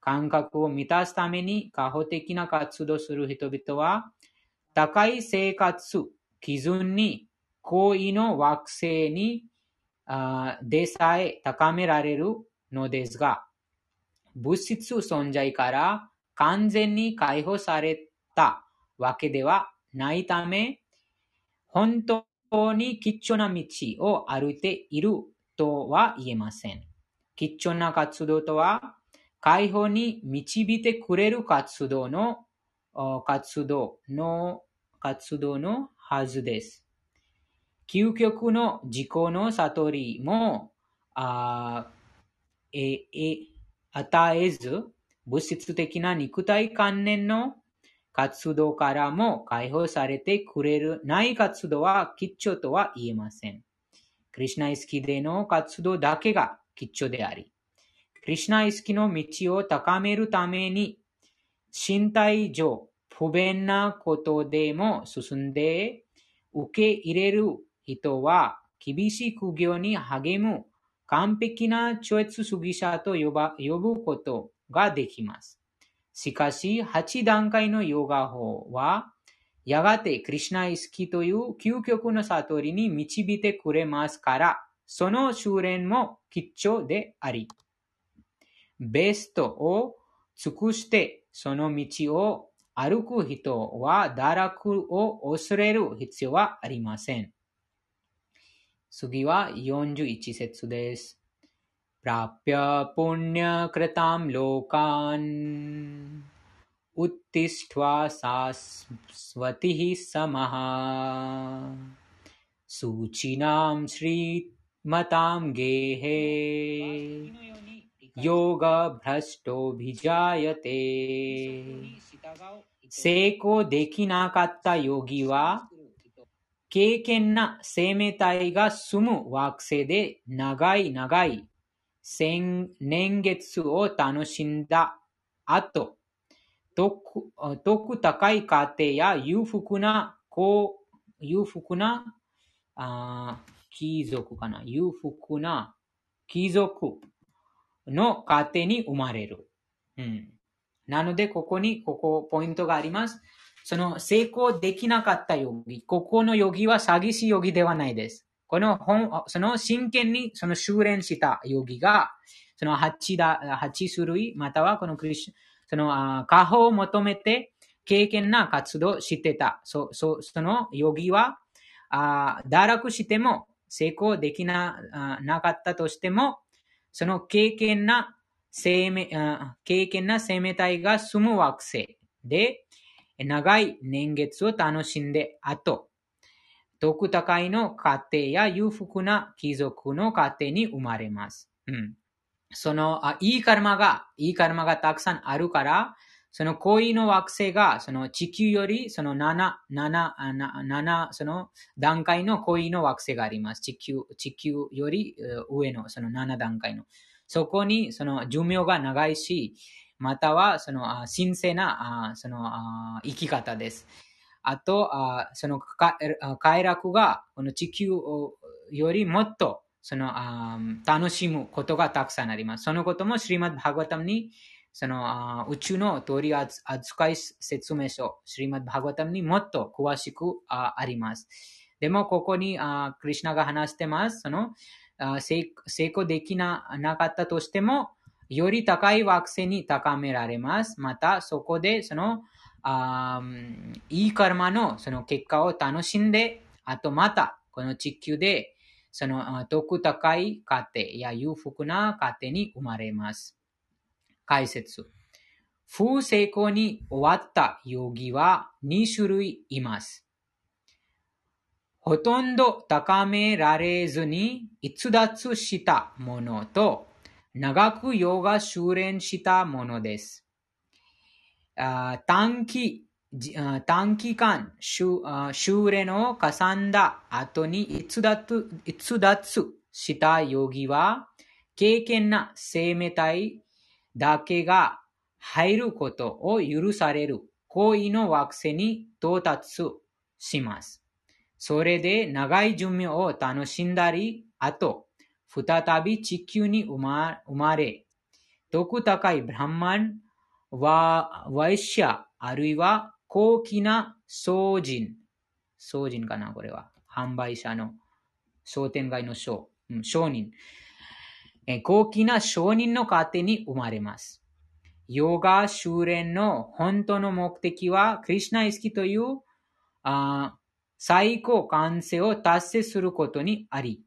感覚を満たすために過保的な活動する人々は、高い生活基準に行為の惑星にあでさえ高められるのですが、物質存在から完全に解放されたわけではないため、本当に貴重な道を歩いているとは言えません。貴重な活動とは、解放に導いてくれる活動の活動の活動のはずです。究極の自己の悟りもあええ与えず、物質的な肉体観念の活動からも解放されてくれるない活動は吉祥とは言えません。クリシュナ意識での活動だけが吉祥であり、クリシュナ意識の道を高めるために、身体上不便なことでも進んで受け入れる人は厳しい苦行に励む完璧な超越主義者と呼ば呼ぶことができます。しかし、8段階のヨガ法は、やがてクリシナ意識という究極の悟りに導いてくれますから、その修練も吉祥であり、ベストを尽くしてその道を歩く人は堕落を恐れる必要はありません。次は41節です。प्राप्य पुण्यकृतां लोकान् उत्तिष्ठ्वा शाश्वतिः समः सूचिनां श्रीमतां गेहे योगभ्रष्टोऽभिजायते 成功できなかったヨギは、経験な生命体が住む惑星で長い長い千年月を楽しんだ後、徳徳高い家庭や裕福な、こう裕福なあー貴族かな裕福な貴族 の家庭に生まれる。うん、なので、ここに、ここ、ポイントがあります。その成功できなかったヨギ。ここのヨギは詐欺師ヨギではないです。この本、その真剣にその修練したヨギが、その八だ、八種類、またはこのクリス、その、あー家宝を求めて、経験な活動をしてた。そ、そ、そのヨギは、あ堕落しても、成功できななかったとしても、その経験な生命、経験な生命体が住む惑星で、長い年月を楽しんで、あと、徳高いの家庭や裕福な貴族の家庭に生まれます。うん。その、あいいカルマが、いいカルマがたくさんあるから、その恋の惑星が、その地球より、その7、7、7、その段階の恋の惑星があります。地球、地球より上の、その7段階の。そこに、その寿命が長いし、または、その、神聖な、その、生き方です。あと、その快楽が、この地球よりもっと、その、楽しむことがたくさんあります。そのことも、シリマッバーガタムに、その、あ宇宙の取り扱い説明書、シリマッバーガタムにもっと詳しくああります。でも、ここに、あクリシナが話してます。その、あ成功できななかったとしても、より高い惑星に高められます。また、そこで、その、あいいカルマのその結果を楽しんで、あとまた、この地球で、その、あ徳高い家庭や裕福な家庭に生まれます。解説。不成功に終わったヨギは2種類います。ほとんど高められずに逸脱したものと、長くヨガ修練したものです。あ短期、あ短期間修練を重んだ後に逸脱逸脱したヨギは、経験な生命体だけが入ることを許される行為の惑星に到達します。それで長い寿命を楽しんだり、あと、再び地球に生まれ、徳高いブランマン、ワイシャ、あるいは高貴な僧人、僧人かな、これは。販売者の商店街の商、商人。え高貴な商人の家庭に生まれます。ヨガ修練の本当の目的は、クリシナ意識というあ最高完成を達成することにあり、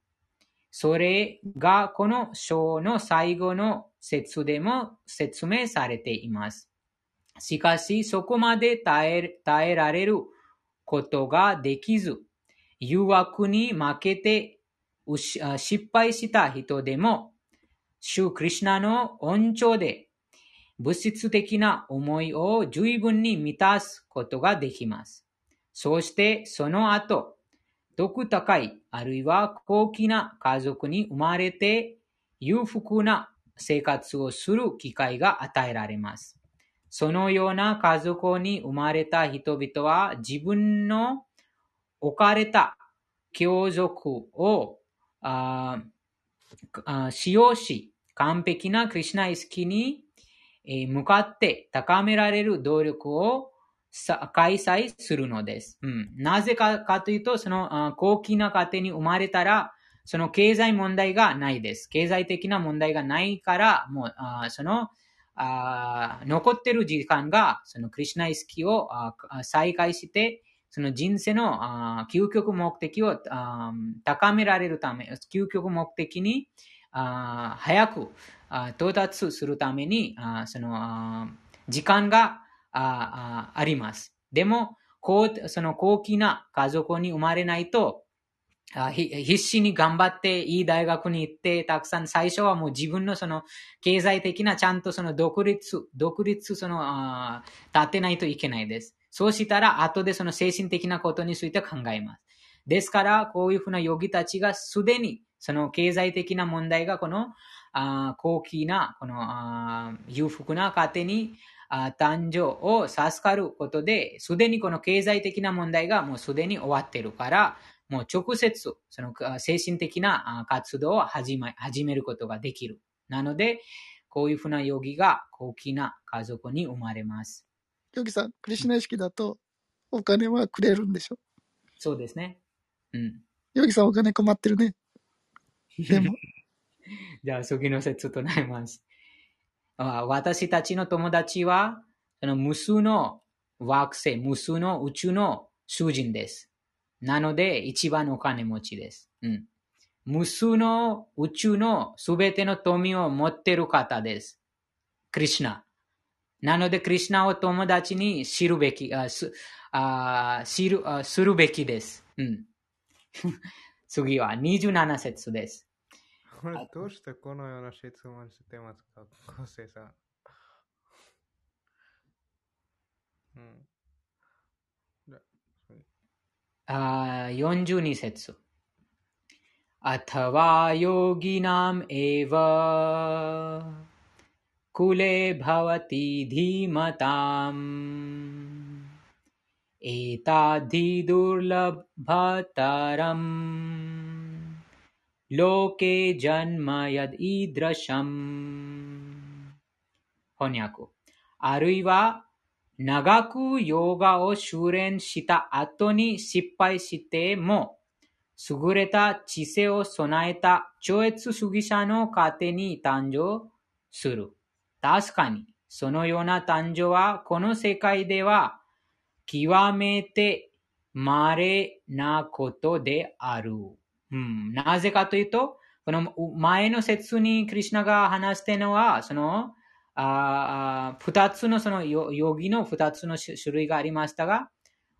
それがこの章の最後の説でも説明されています。しかし、そこまで耐え耐えられることができず、誘惑に負けて失敗した人でも、主クリシュナの恩寵で物質的な思いを十分に満たすことができます。そしてその後、徳高い、あるいは高貴な家族に生まれて裕福な生活をする機会が与えられます。そのような家族に生まれた人々は自分の置かれた教族をあーあー使用し、完璧なクリシナ意識に向かって高められる努力を開催するのです。うん、なぜかかというと、その高貴な家庭に生まれたら、その経済問題がないです。経済的な問題がないから、もう、あそのあ残ってる時間が、そのクリュナ意識を再開して、その人生の究極目的を高められるため、究極目的に早く到達するために、その時間があります。でも、その高貴な家族に生まれないと、必死に頑張っていい大学に行って、たくさん最初はもう自分のその経済的なちゃんとその独立、独立その立てないといけないです。そうしたら、後でその精神的なことについて考えます。ですから、こういうふうなヨギたちがすでに、その経済的な問題がこの、あ高貴な、このあ裕福な家庭にあ誕生を授かることで、すでにこの経済的な問題がもうすでに終わってるから、もう直接、その精神的な活動を始め始めることができる。なので、こういうふうなヨギが高貴な家族に生まれます。ヨギさん、クリシナ意識だと、お金はくれるんでしょ？そうですね。うん。ヨギさん、お金困ってるね。でも。<laughs> じゃあ、次の説となります。私たちの友達は、その無数の惑星、無数の宇宙の囚人です。なので、一番お金持ちです。うん。無数の宇宙のすべての富を持っている方です。クリシナ。なので、クリシナを友達に知るべき、あすあ知るあするべきです。うん。次は27節です。これどうしてこのような質問してますか、コセさん。うんあ42節。अथवा योगिनाम् एव कुले भवति धीमताम् एताद्धि दुर्लभतरम् लोके जन्म यदीदृशम् 翻訳。あるいは長くヨガを修練した後に失敗しても、優れた知性を備えた超越主義者の家庭に誕生する。確かに、そのような誕生はこの世界では 極めて稀なことである。うん、なぜかというと、この前の説にクリュナが話してるのは、その二つのその容疑の二つの種類がありましたが、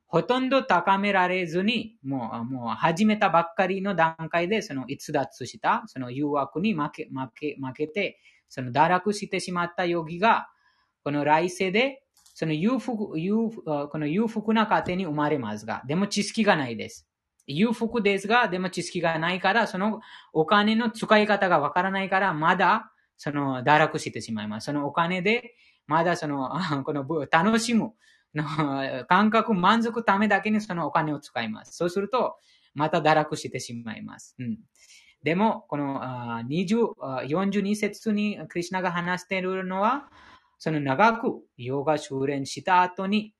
ほとんど高められずに、もう、もう始めたばっかりの段階で、その逸脱した、その誘惑に負け、負け、負けて、その堕落してしまった容疑が、この来世で、その裕福、裕この裕福な家庭に生まれますが、でも知識がないです。裕福ですが、でも知識がないから、そのお金の使い方がわからないから、まだその、堕落してしまいます。そのお金で、まだその、<laughs> この、楽しむ、の感覚、満足ためだけにそのお金を使います。そうすると、また堕落してしまいます。うん、でも、この20 42節にクリュナが話しているのは、その長くヨガ修練した後に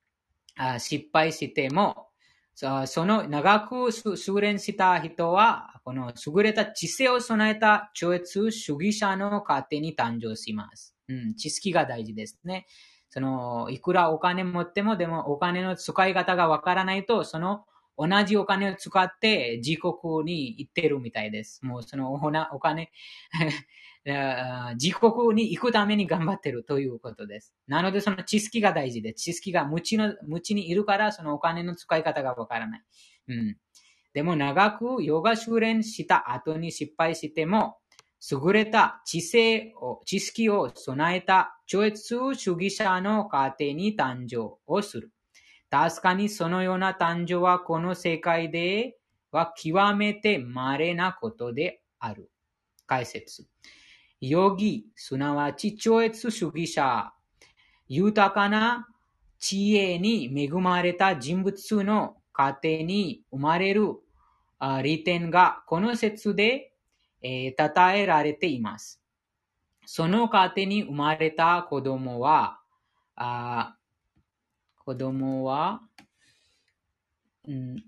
失敗しても、その長く修練した人は、この優れた知性を備えた超越主義者の家庭に誕生します。うん、知識が大事ですね。その、いくらお金持っても、でもお金の使い方がわからないと、その同じお金を使って自国に行ってるみたいです。もうそのお金自国に行くために頑張ってるということです。なのでその知識が大事で、知識が無知の、無知にいるからそのお金の使い方がわからない。うん。でも長くヨガ修練した後に失敗しても、優れた知性を、知識を備えた超越主義者の家庭に誕生をする。確かにそのような誕生はこの世界では極めて稀なことである。解説。ヨギ、すなわち超越主義者、豊かな知恵に恵まれた人物の家庭に生まれる利点がこの説で、えー、称えられています。その家庭に生まれた子供は、あ子供は、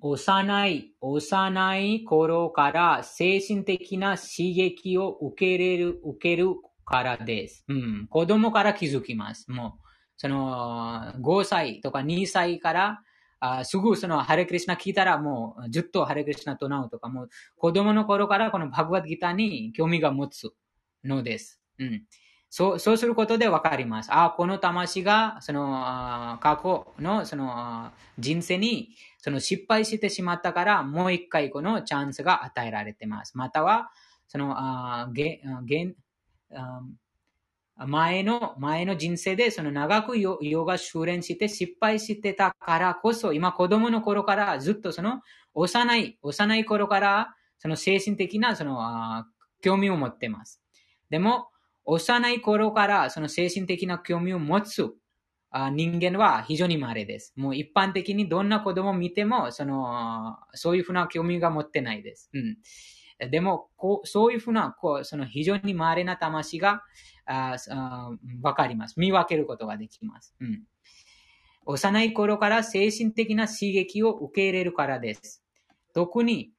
幼い、幼い頃から精神的な刺激を受けれる、受けるからです。うん、子供から気づきます。もう、その、5歳とか2歳から、あすぐそのハレクリシナ聞いたらもうずっとハレクリシナとなうとか、もう子供の頃からこのバグワッドギターに興味が持つのです。うん。そう、そうすることでわかります。あ、この魂が、その、過去の、その、人生に、その失敗してしまったから、もう一回このチャンスが与えられてます。または、その、あげ、あげんあ前の、前の人生で、その長くヨガ修練して失敗してたからこそ、今子供の頃からずっとその、幼い、幼い頃から、その精神的な、その、興味を持ってます。でも、幼い頃からその精神的な興味を持つあ人間は非常に稀です。もう一般的にどんな子供を見ても、その、そういうふうな興味が持ってないです。うん。でも、こうそういうふうな、こう、その非常に稀な魂が、あわかります。見分けることができます。うん。幼い頃から精神的な刺激を受け入れるからです。特に、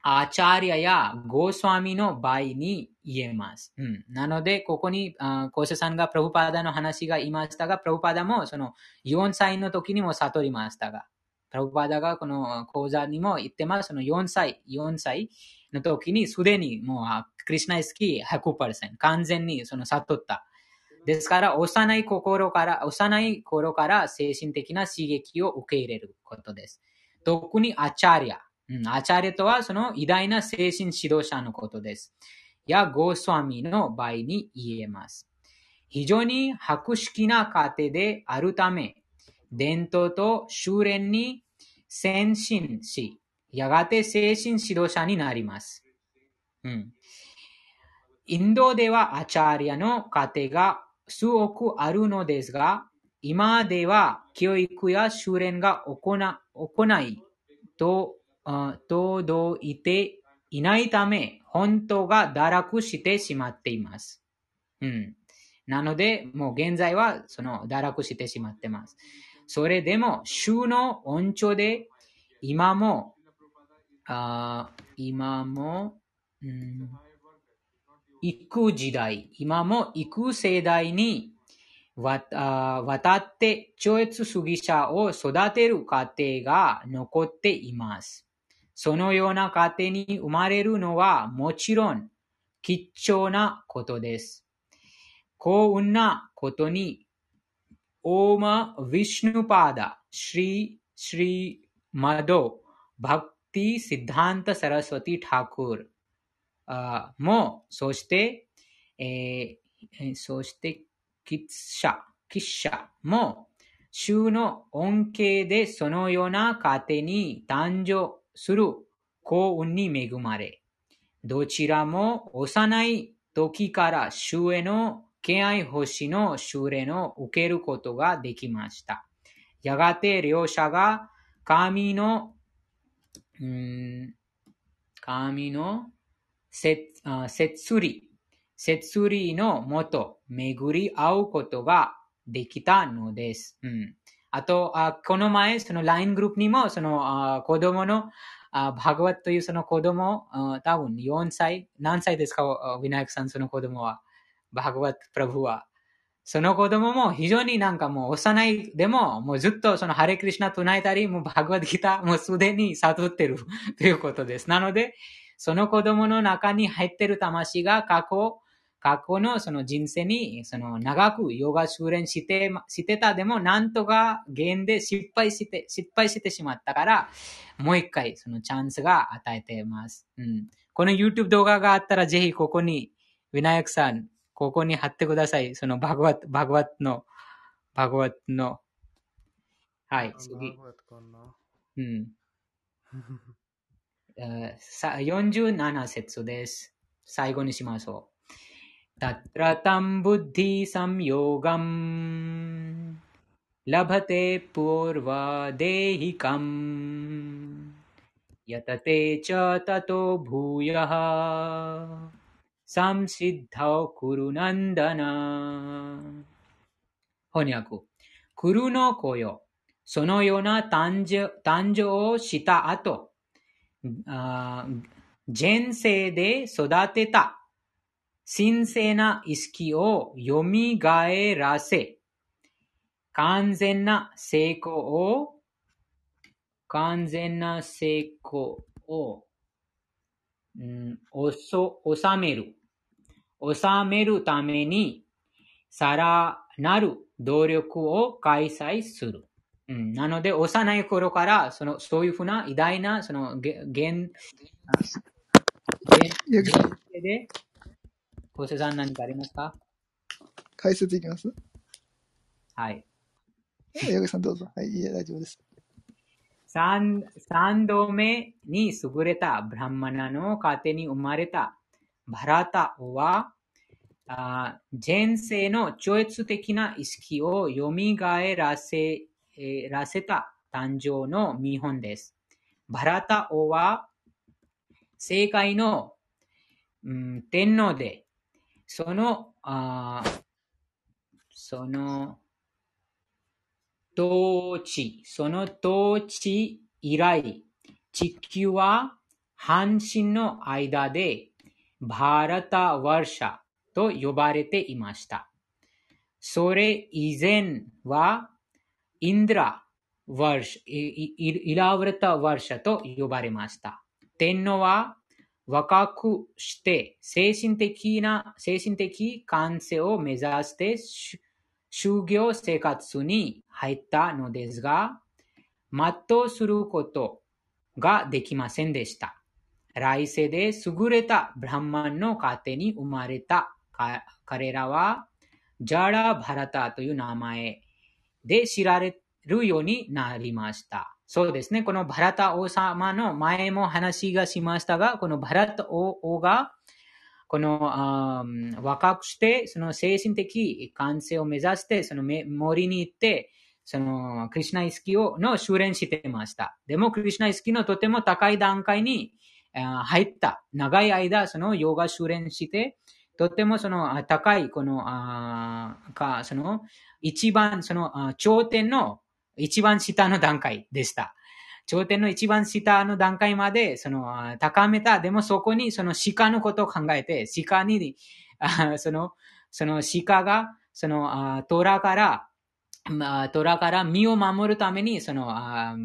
アーチャーリアやゴースワミの場合に言えます。うん、なので、ここに、あコーセさんがプラブパーダの話が言いましたが、プラブパーダもその4歳の時にも悟りましたが、プラブパーダがこの講座にも言ってます。その4歳、4歳の時にすでにもうあクリシナイスキー100%完全にその悟った。ですから、幼い心から、幼い頃から精神的な刺激を受け入れることです。特にアチャリア。うん、アチャリアとはその偉大な精神指導者のことです。やゴースワミの場合に言えます。非常に博識な家庭であるため、伝統と修練に先進し、やがて精神指導者になります。うん、インドではアチャーリアの家庭が数億あるのですが、今では教育や修練が行いと届いていないため、本当が堕落してしまっています。うん。なので、もう現在はその堕落してしまってます。それでも、週の恩寵で、今も、あ今も、うん、行く時代、今も行く世代に渡って超越主義者を育てる過程が残っています。そのような家庭に生まれるのはもちろん貴重なことです。幸運なことに、オーマ・ヴィシュヌパーダ、シリ・シリ・マド、バクティ・シッダンタ・サラスワティ・タクルも、そして、えー、そして、キッシャ、キッシャも、衆の恩恵でそのような家庭に誕生する幸運に恵まれ、どちらも幼い時から主への敬愛星の修練を受けることができました。やがて両者が神の、うん、神の摂理、摂理のもと巡り合うことができたのです。うん、あとあ、この前、その LINE グループにも、そのあ子供のあバグワットというその子供、多分4歳、何歳ですか、ウィナイクさん、その子供は。バグワットプラブは。その子供も非常になんかもう幼いでも、もうずっとそのハレクリシナ唱えたり、もうバグワッドギター、もうすでに悟ってるということです。なので、その子供の中に入ってる魂が過去、過去のその人生にその長くヨガ修練してしてたでも、なんとか現で失敗して、失敗してしまったから、もう一回そのチャンスが与えています。うん、この YouTube 動画があったらぜひここに、ウィナヤクさん、ここに貼ってください。そのバグワット、バグワットの、バグワットの。はい、次。うん。<laughs> 47節です。最後にしましょう。तत्र तं बुद्धिसंयोगम् लभते पूर्वदेहिकम् यतते च ततो भूयः संसिद्धौ कुरु नन्दन翻訳。クルの子よ。 そのような誕生誕生をした後、あ前世で育てた 神聖な意識を蘇らせ、完全な成功を、完全な成功を、うん、おそ収める。収めるために、さらなる努力を開催する。うん、なので、幼い頃から、その、そういうふうな偉大な、その、現、現、現で、小瀬さん何かありますか？解説いきます？はい。矢口さんどうぞ。はい、いや、大丈夫です。三三度目に優れたブランマナの家庭に生まれたバラタは、あ前世の超越的な意識を蘇らせらせた誕生の見本です。バラタ王は、正解の、うん、天皇で、その、あその、統治、その統治以来、地球は半身の間でバーラタワーシャと呼ばれていました。それ以前はインドラワーシャ、イラウレタワーシャと呼ばれました。天皇は若くして精神的な、精神的完成を目指して修行生活に入ったのですが、全うすることができませんでした。来世で優れたブランマンの家庭に生まれた彼らは、ジャラ・バラタという名前で知られるようになりました。そうですね。このバラタ王様の前も話がしましたが、このバラタ王が、この若くして、その精神的完成を目指して、その森に行って、そのクリュナイスキをの修練してました。でも、クリュナイスキのとても高い段階に入った。長い間、そのヨガ修練して、とてもその高い、この、あか、その、一番、その、頂点の一番下の段階でした。頂点の一番下の段階まで、その、高めた。でもそこに、その鹿のことを考えて、鹿に、その、その鹿が、その、虎から、虎から身を守るために、その、あ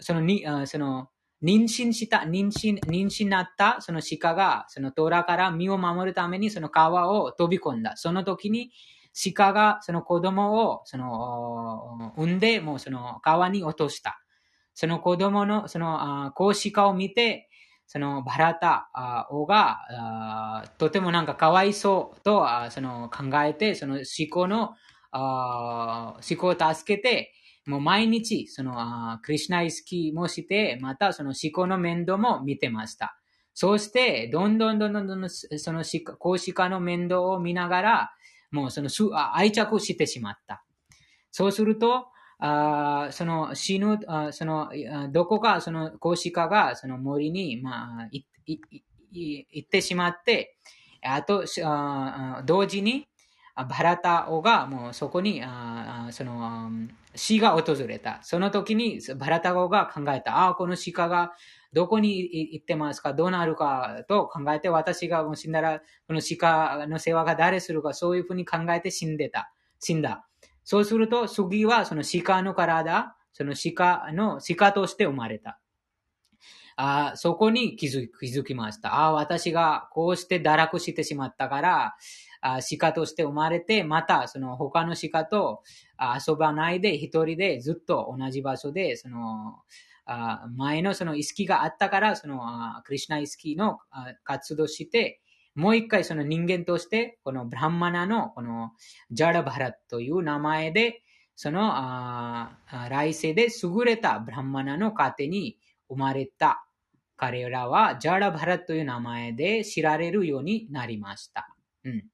そのに、その、妊娠した、妊娠、妊娠なった、その鹿が、その虎から身を守るために、その川を飛び込んだ。その時に、鹿がその子供を、その、産んで、もうその川に落とした。その子供の、その、子鹿を見て、そのバラタ王が、とてもなんかかわいそうと、その考えて、その鹿の、鹿を助けて、もう毎日、その、クリュナイスキーもして、またその思考の面倒も見てました。そうして、どんどんどんどんどん、その公子化の面倒を見ながら、もうその愛着してしまった。そうすると、あその死ぬあ、その、どこかその公子化がその森に、まあ、行ってしまって、あと、あ同時に、バラタオがもうそこに、あその、死が訪れた。その時にバラタオが考えた。ああ、この鹿がどこに行ってますか？どうなるか？と考えて、私がもう死んだら、この鹿の世話が誰するか、そういうふうに考えて死んでた。死んだ。そうすると、次はその鹿の体、その鹿の、鹿として生まれた。あそこに気づ気づきました。あ私がこうして堕落してしまったから、あ鹿として生まれて、またその他の鹿と遊ばないで一人でずっと同じ場所で、その、あ前のその意識があったから、そのクリュナ意識の活動して、もう一回その人間として、このブランマナのこのジャラバラという名前で、その来世で優れたブランマナの家庭に生まれた彼らはジャラバラという名前で知られるようになりました。うん、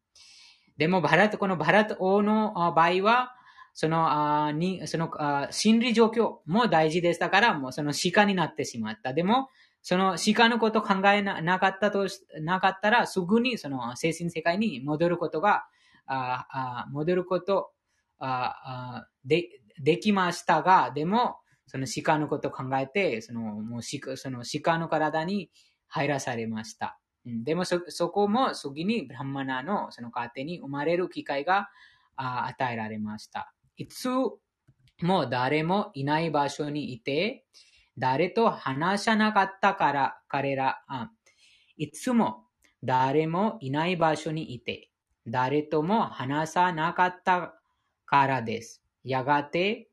でも、バラト、このバラト王の場合は、その、あにそのあ心理状況も大事でしたから、もうその鹿になってしまった。でも、その鹿のこと考えなかったと、なかったら、すぐにその精神世界に戻ることが、ああ戻ることあでできましたが、でも、その鹿のことを考えて、そのもう鹿その鹿の体に入らされました。でもそ、そこも次にブランマナのその家庭に生まれる機会が与えられました。いつも誰もいない場所にいて、誰と話さなかったから彼ら、あいつも誰もいない場所にいて、誰とも話さなかったからです。やがて、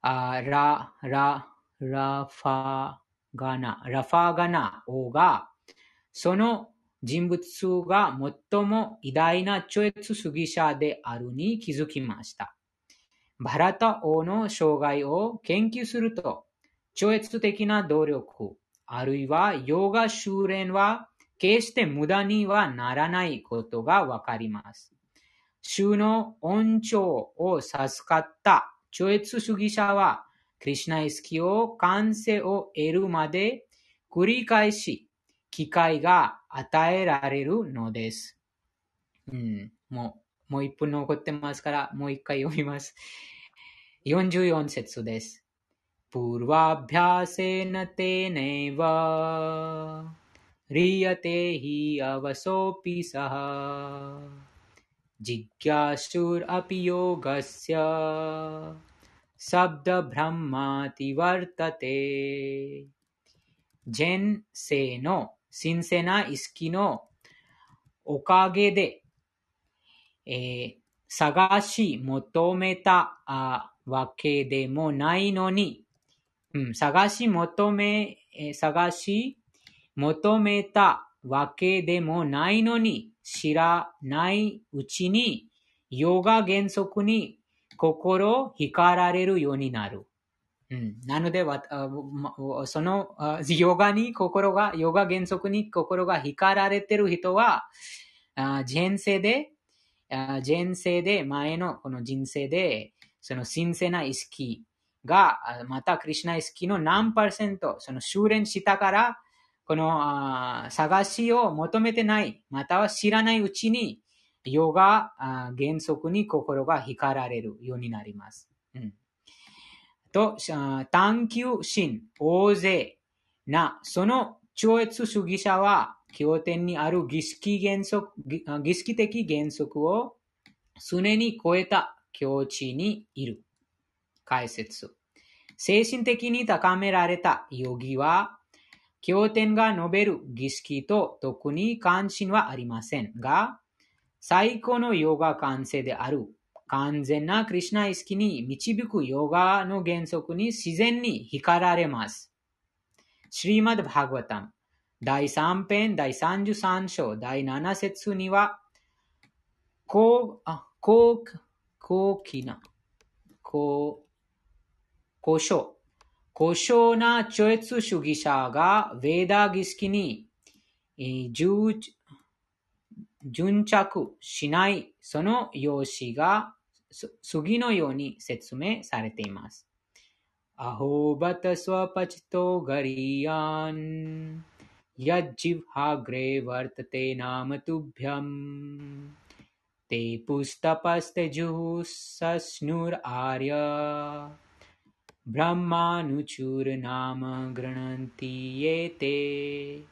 あラ、ラ、ラファガナ、ラファガナ王が、その人物数が最も偉大な超越主義者であるに気づきました。バラタ王の生涯を研究すると、超越的な努力、あるいはヨガ修練は決して無駄にはならないことがわかります。主の恩寵を授かった超越主義者は、クリシナイスキを完成を得るまで繰り返し機会が与えられるのです。うん、もう、もう一分残ってますから、もう一回読みます。44節です。पूर्वाभ्यासेन तेनैव ह्रियते हि अवसोऽपि सः जिज्ञासुरपि योगस्य शब्दब्रह्माति वर्तते 前世の神聖な意識のおかげで、えー、探し求めたわけでもないのに、うん、探し求め、えー、探し求めた わけでもないのに、知らないうちに、ヨガ原則に心惹かられるようになる。うん、なので、そのヨガに心が、ヨガ原則に心が惹かられてる人は、前世で、前世で、前のこの人生で、その神聖な意識が、またクリュナ意識の何パーセント、その修練したから、このあ探しを求めてない、または知らないうちに、ヨガ原則に心が惹かられるようになります。うんと、探求心、大勢な、その超越主義者は、経典にある儀式原則、儀式的原則を常に超えた境地にいる。解説。精神的に高められたヨギは、経典が述べる儀式と特に関心はありませんが、最高のヨガ完成である完全なクリュナ意識に導くヨガの原則に自然に光られます。シリマド・バーガタム第3編第33章第7節には、こう、あ、こう、高貴な、こう、故障、故障な超越主義者がヴェーダ儀式に、えー順着しないその用紙が次のように説明されています。アホバタスワパチトガリアンヤジヴハグレワルタテナマトゥビャンテプスタパステジュサスヌルアリアブランマヌチュルナマグラナンティエテ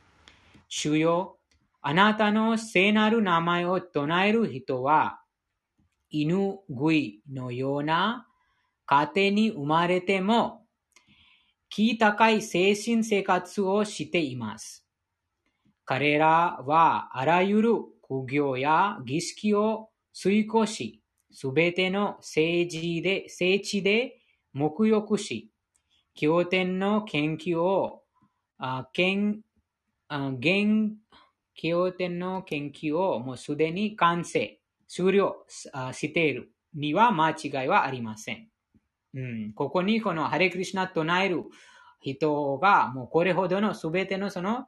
主よあなたの聖なる名前を唱える人は犬食いのような家庭に生まれても、気高い精神生活をしています。彼らはあらゆる苦行や儀式を遂行し、すべての政治で、聖地で沐浴し、経典の研究を、あ研あ現経典の研究をもうすでに完成終了しているには間違いはありません。うん、ここにこのハレクリシナ唱える人がもうこれほどのすべてのその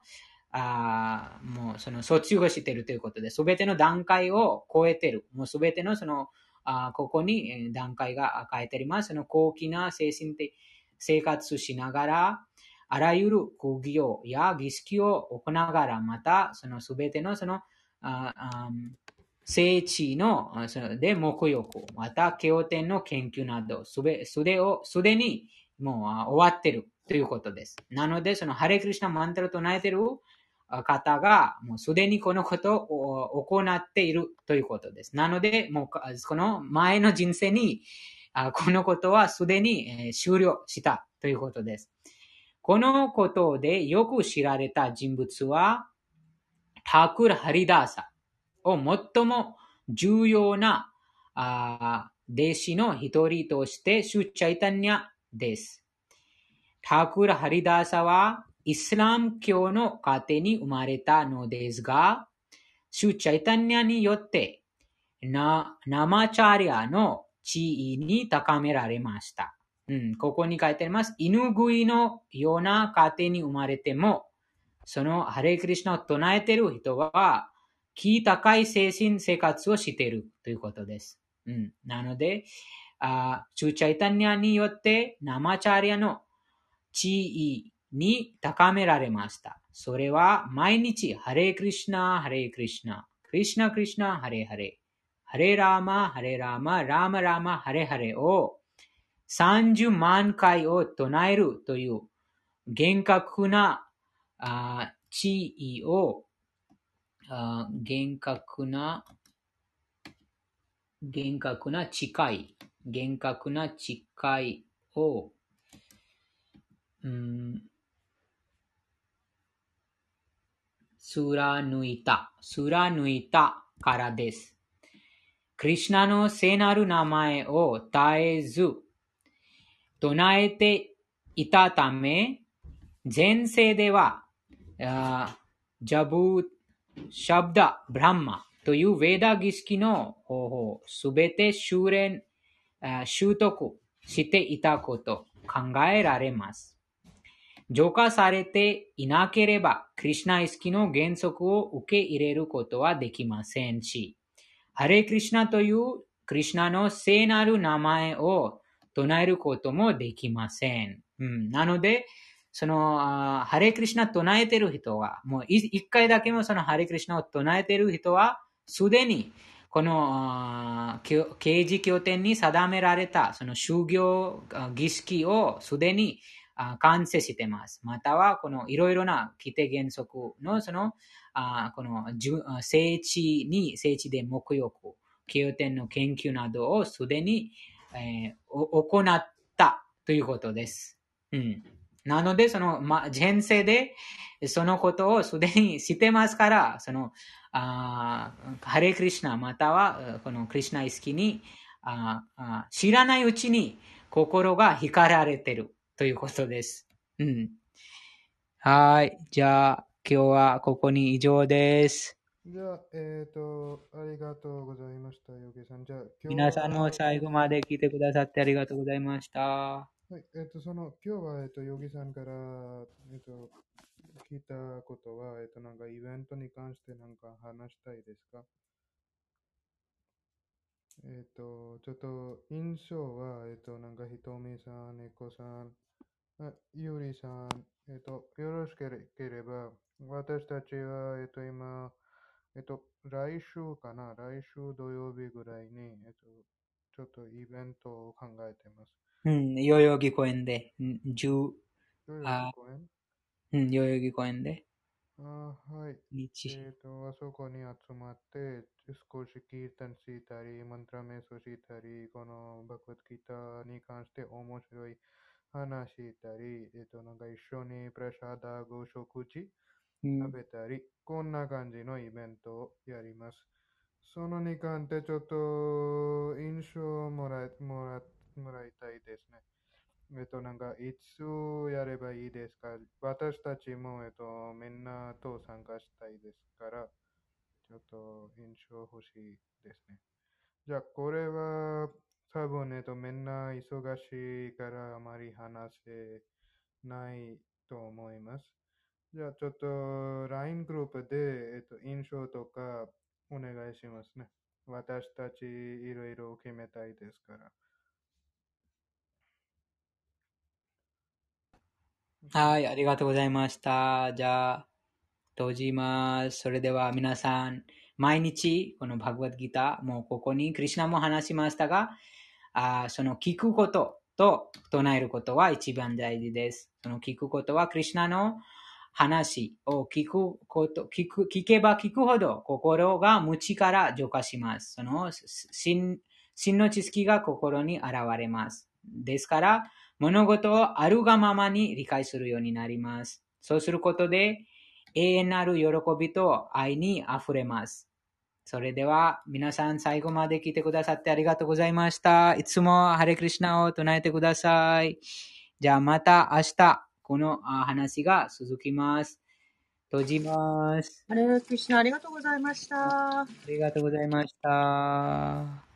あもうその卒業しているということで、すべての段階を超えている。もうすべてのそのあここに段階が書いてあります。その高貴な精神的生活しながら、あらゆる苦行や儀式を行いながら、またそのすべてのその聖地の、そので、目欲、また、経典の研究など、すべ、すでを、すでにもう終わっているということです。なので、そのハレクリシナマンタルを唱えている方が、もうすでにこのことを行っているということです。なので、もうこの前の人生に、このことはすでに終了したということです。このことでよく知られた人物は、タクル・ハリダーサを最も重要な弟子の一人として、シュ・チャイタニャです。タクル・ハリダーサは、イスラム教の家庭に生まれたのですが、シュ・チャイタニャによって、ナマチャリアの地位に高められました。うん、ここに書いてあります。犬食いのような家庭に生まれても、そのハレクリシナを唱えている人は、気高い精神生活をしているということです。うん、なので、あチュチャイタニアによってナマチャリアの地位に高められました。それは毎日ハレクリシナ、ハレクリシナ、クリシナクリシナ、ハレハレ、ハレラーマ、ハレラーマ、ラーマラーマ、ハレハレを30万回を唱えるという厳格な地位を厳格な厳格な誓い、厳格な誓いを、うん、貫いた、貫いたからです。クリシナの聖なる名前を絶えず唱えていたため、前世では、ジャブ、シャブダ、ブランマというヴェーダ儀式の方法、すべて修練、習得していたこと考えられます。浄化されていなければ、クリュナ意識の原則を受け入れることはできませんし、ハレクリシナというクリュナの聖なる名前を唱えることもできません。うん、なので、その、ハレクリシナ唱えてる人は、もう一回だけもそのハレクリシナを唱えてる人は、すでに、この刑事経典に定められた、その修行儀式をすでに完成してます。または、このいろいろな規定原則の、その、あこの聖地に、聖地で目欲、経典の研究などをすでに、えー、行ったということです。うん。なので、その、ま、前世で、そのことをすでに知ってますから、その、あハレクリシナまたはこのクリシナ意識にああ知らないうちに心が光られてるということです。うん。はい。じゃあ、今日はここに以上です。じゃあ、えっ、ー、と、ありがとうございました、ヨゲさん。じゃあ、皆さんの最後まで聞いてくださってありがとうございました。はい、えっ、ー、と、その、今日は、えっ、ー、と、ヨギさんから、えっ、と、聞いたことは、えっ、と、なんか、イベントに関してなんか話したいですか？えっ、と、ちょっと、印象は、えっ、と、なんか、ひとみさん、猫さん、ゆりさん、えっ、と、よろしければ、私たちは、えっ、と、今、えっと、来週かな、来週土曜日ぐらいに、えっと、ちょっとイベントを考えてます。うん、代々木公園で、10、代々木公園？うん、代々木公園で。あはい。日。えっ、と、あそこに集まって、少しキータンしたり、マントラメソしたり、このバクワッキータに関して面白い話したり、えっ、と、なんか一緒にプレシャーダーゴ食事食べたり、こんな感じのイベントをやります。そのに関してちょっと印象をもらもらもらいたいですね。えっと、なんか、いつやればいいですか？私たちも、えっと、みんなと参加したいですから、ちょっと印象欲しいですね。じゃあ、これは、多分、えっと、みんな忙しいからあまり話せないと思います。じゃあちょっと LINE グループで、えっと、印象とかお願いしますね。私たちいろいろ決めたいですから。はい、ありがとうございました。じゃあ、閉じます。それでは皆さん、毎日、このバグワッドギター、もうここにクリュナも話しましたが、あその聞くことと唱えることは一番大事です。その聞くことは、クリュナの話を聞くこと、聞く、聞けば聞くほど心が無知から浄化します。その真の知識が心に現れます。ですから、物事をあるがままに理解するようになります。そうすることで、永遠なる喜びと愛に溢れます。それでは、皆さん最後まで聞いてくださってありがとうございました。いつもハレクリシナを唱えてください。じゃあまた明日、この話が続きます。閉じます。ハレクリシナありがとうございました。ありがとうございました。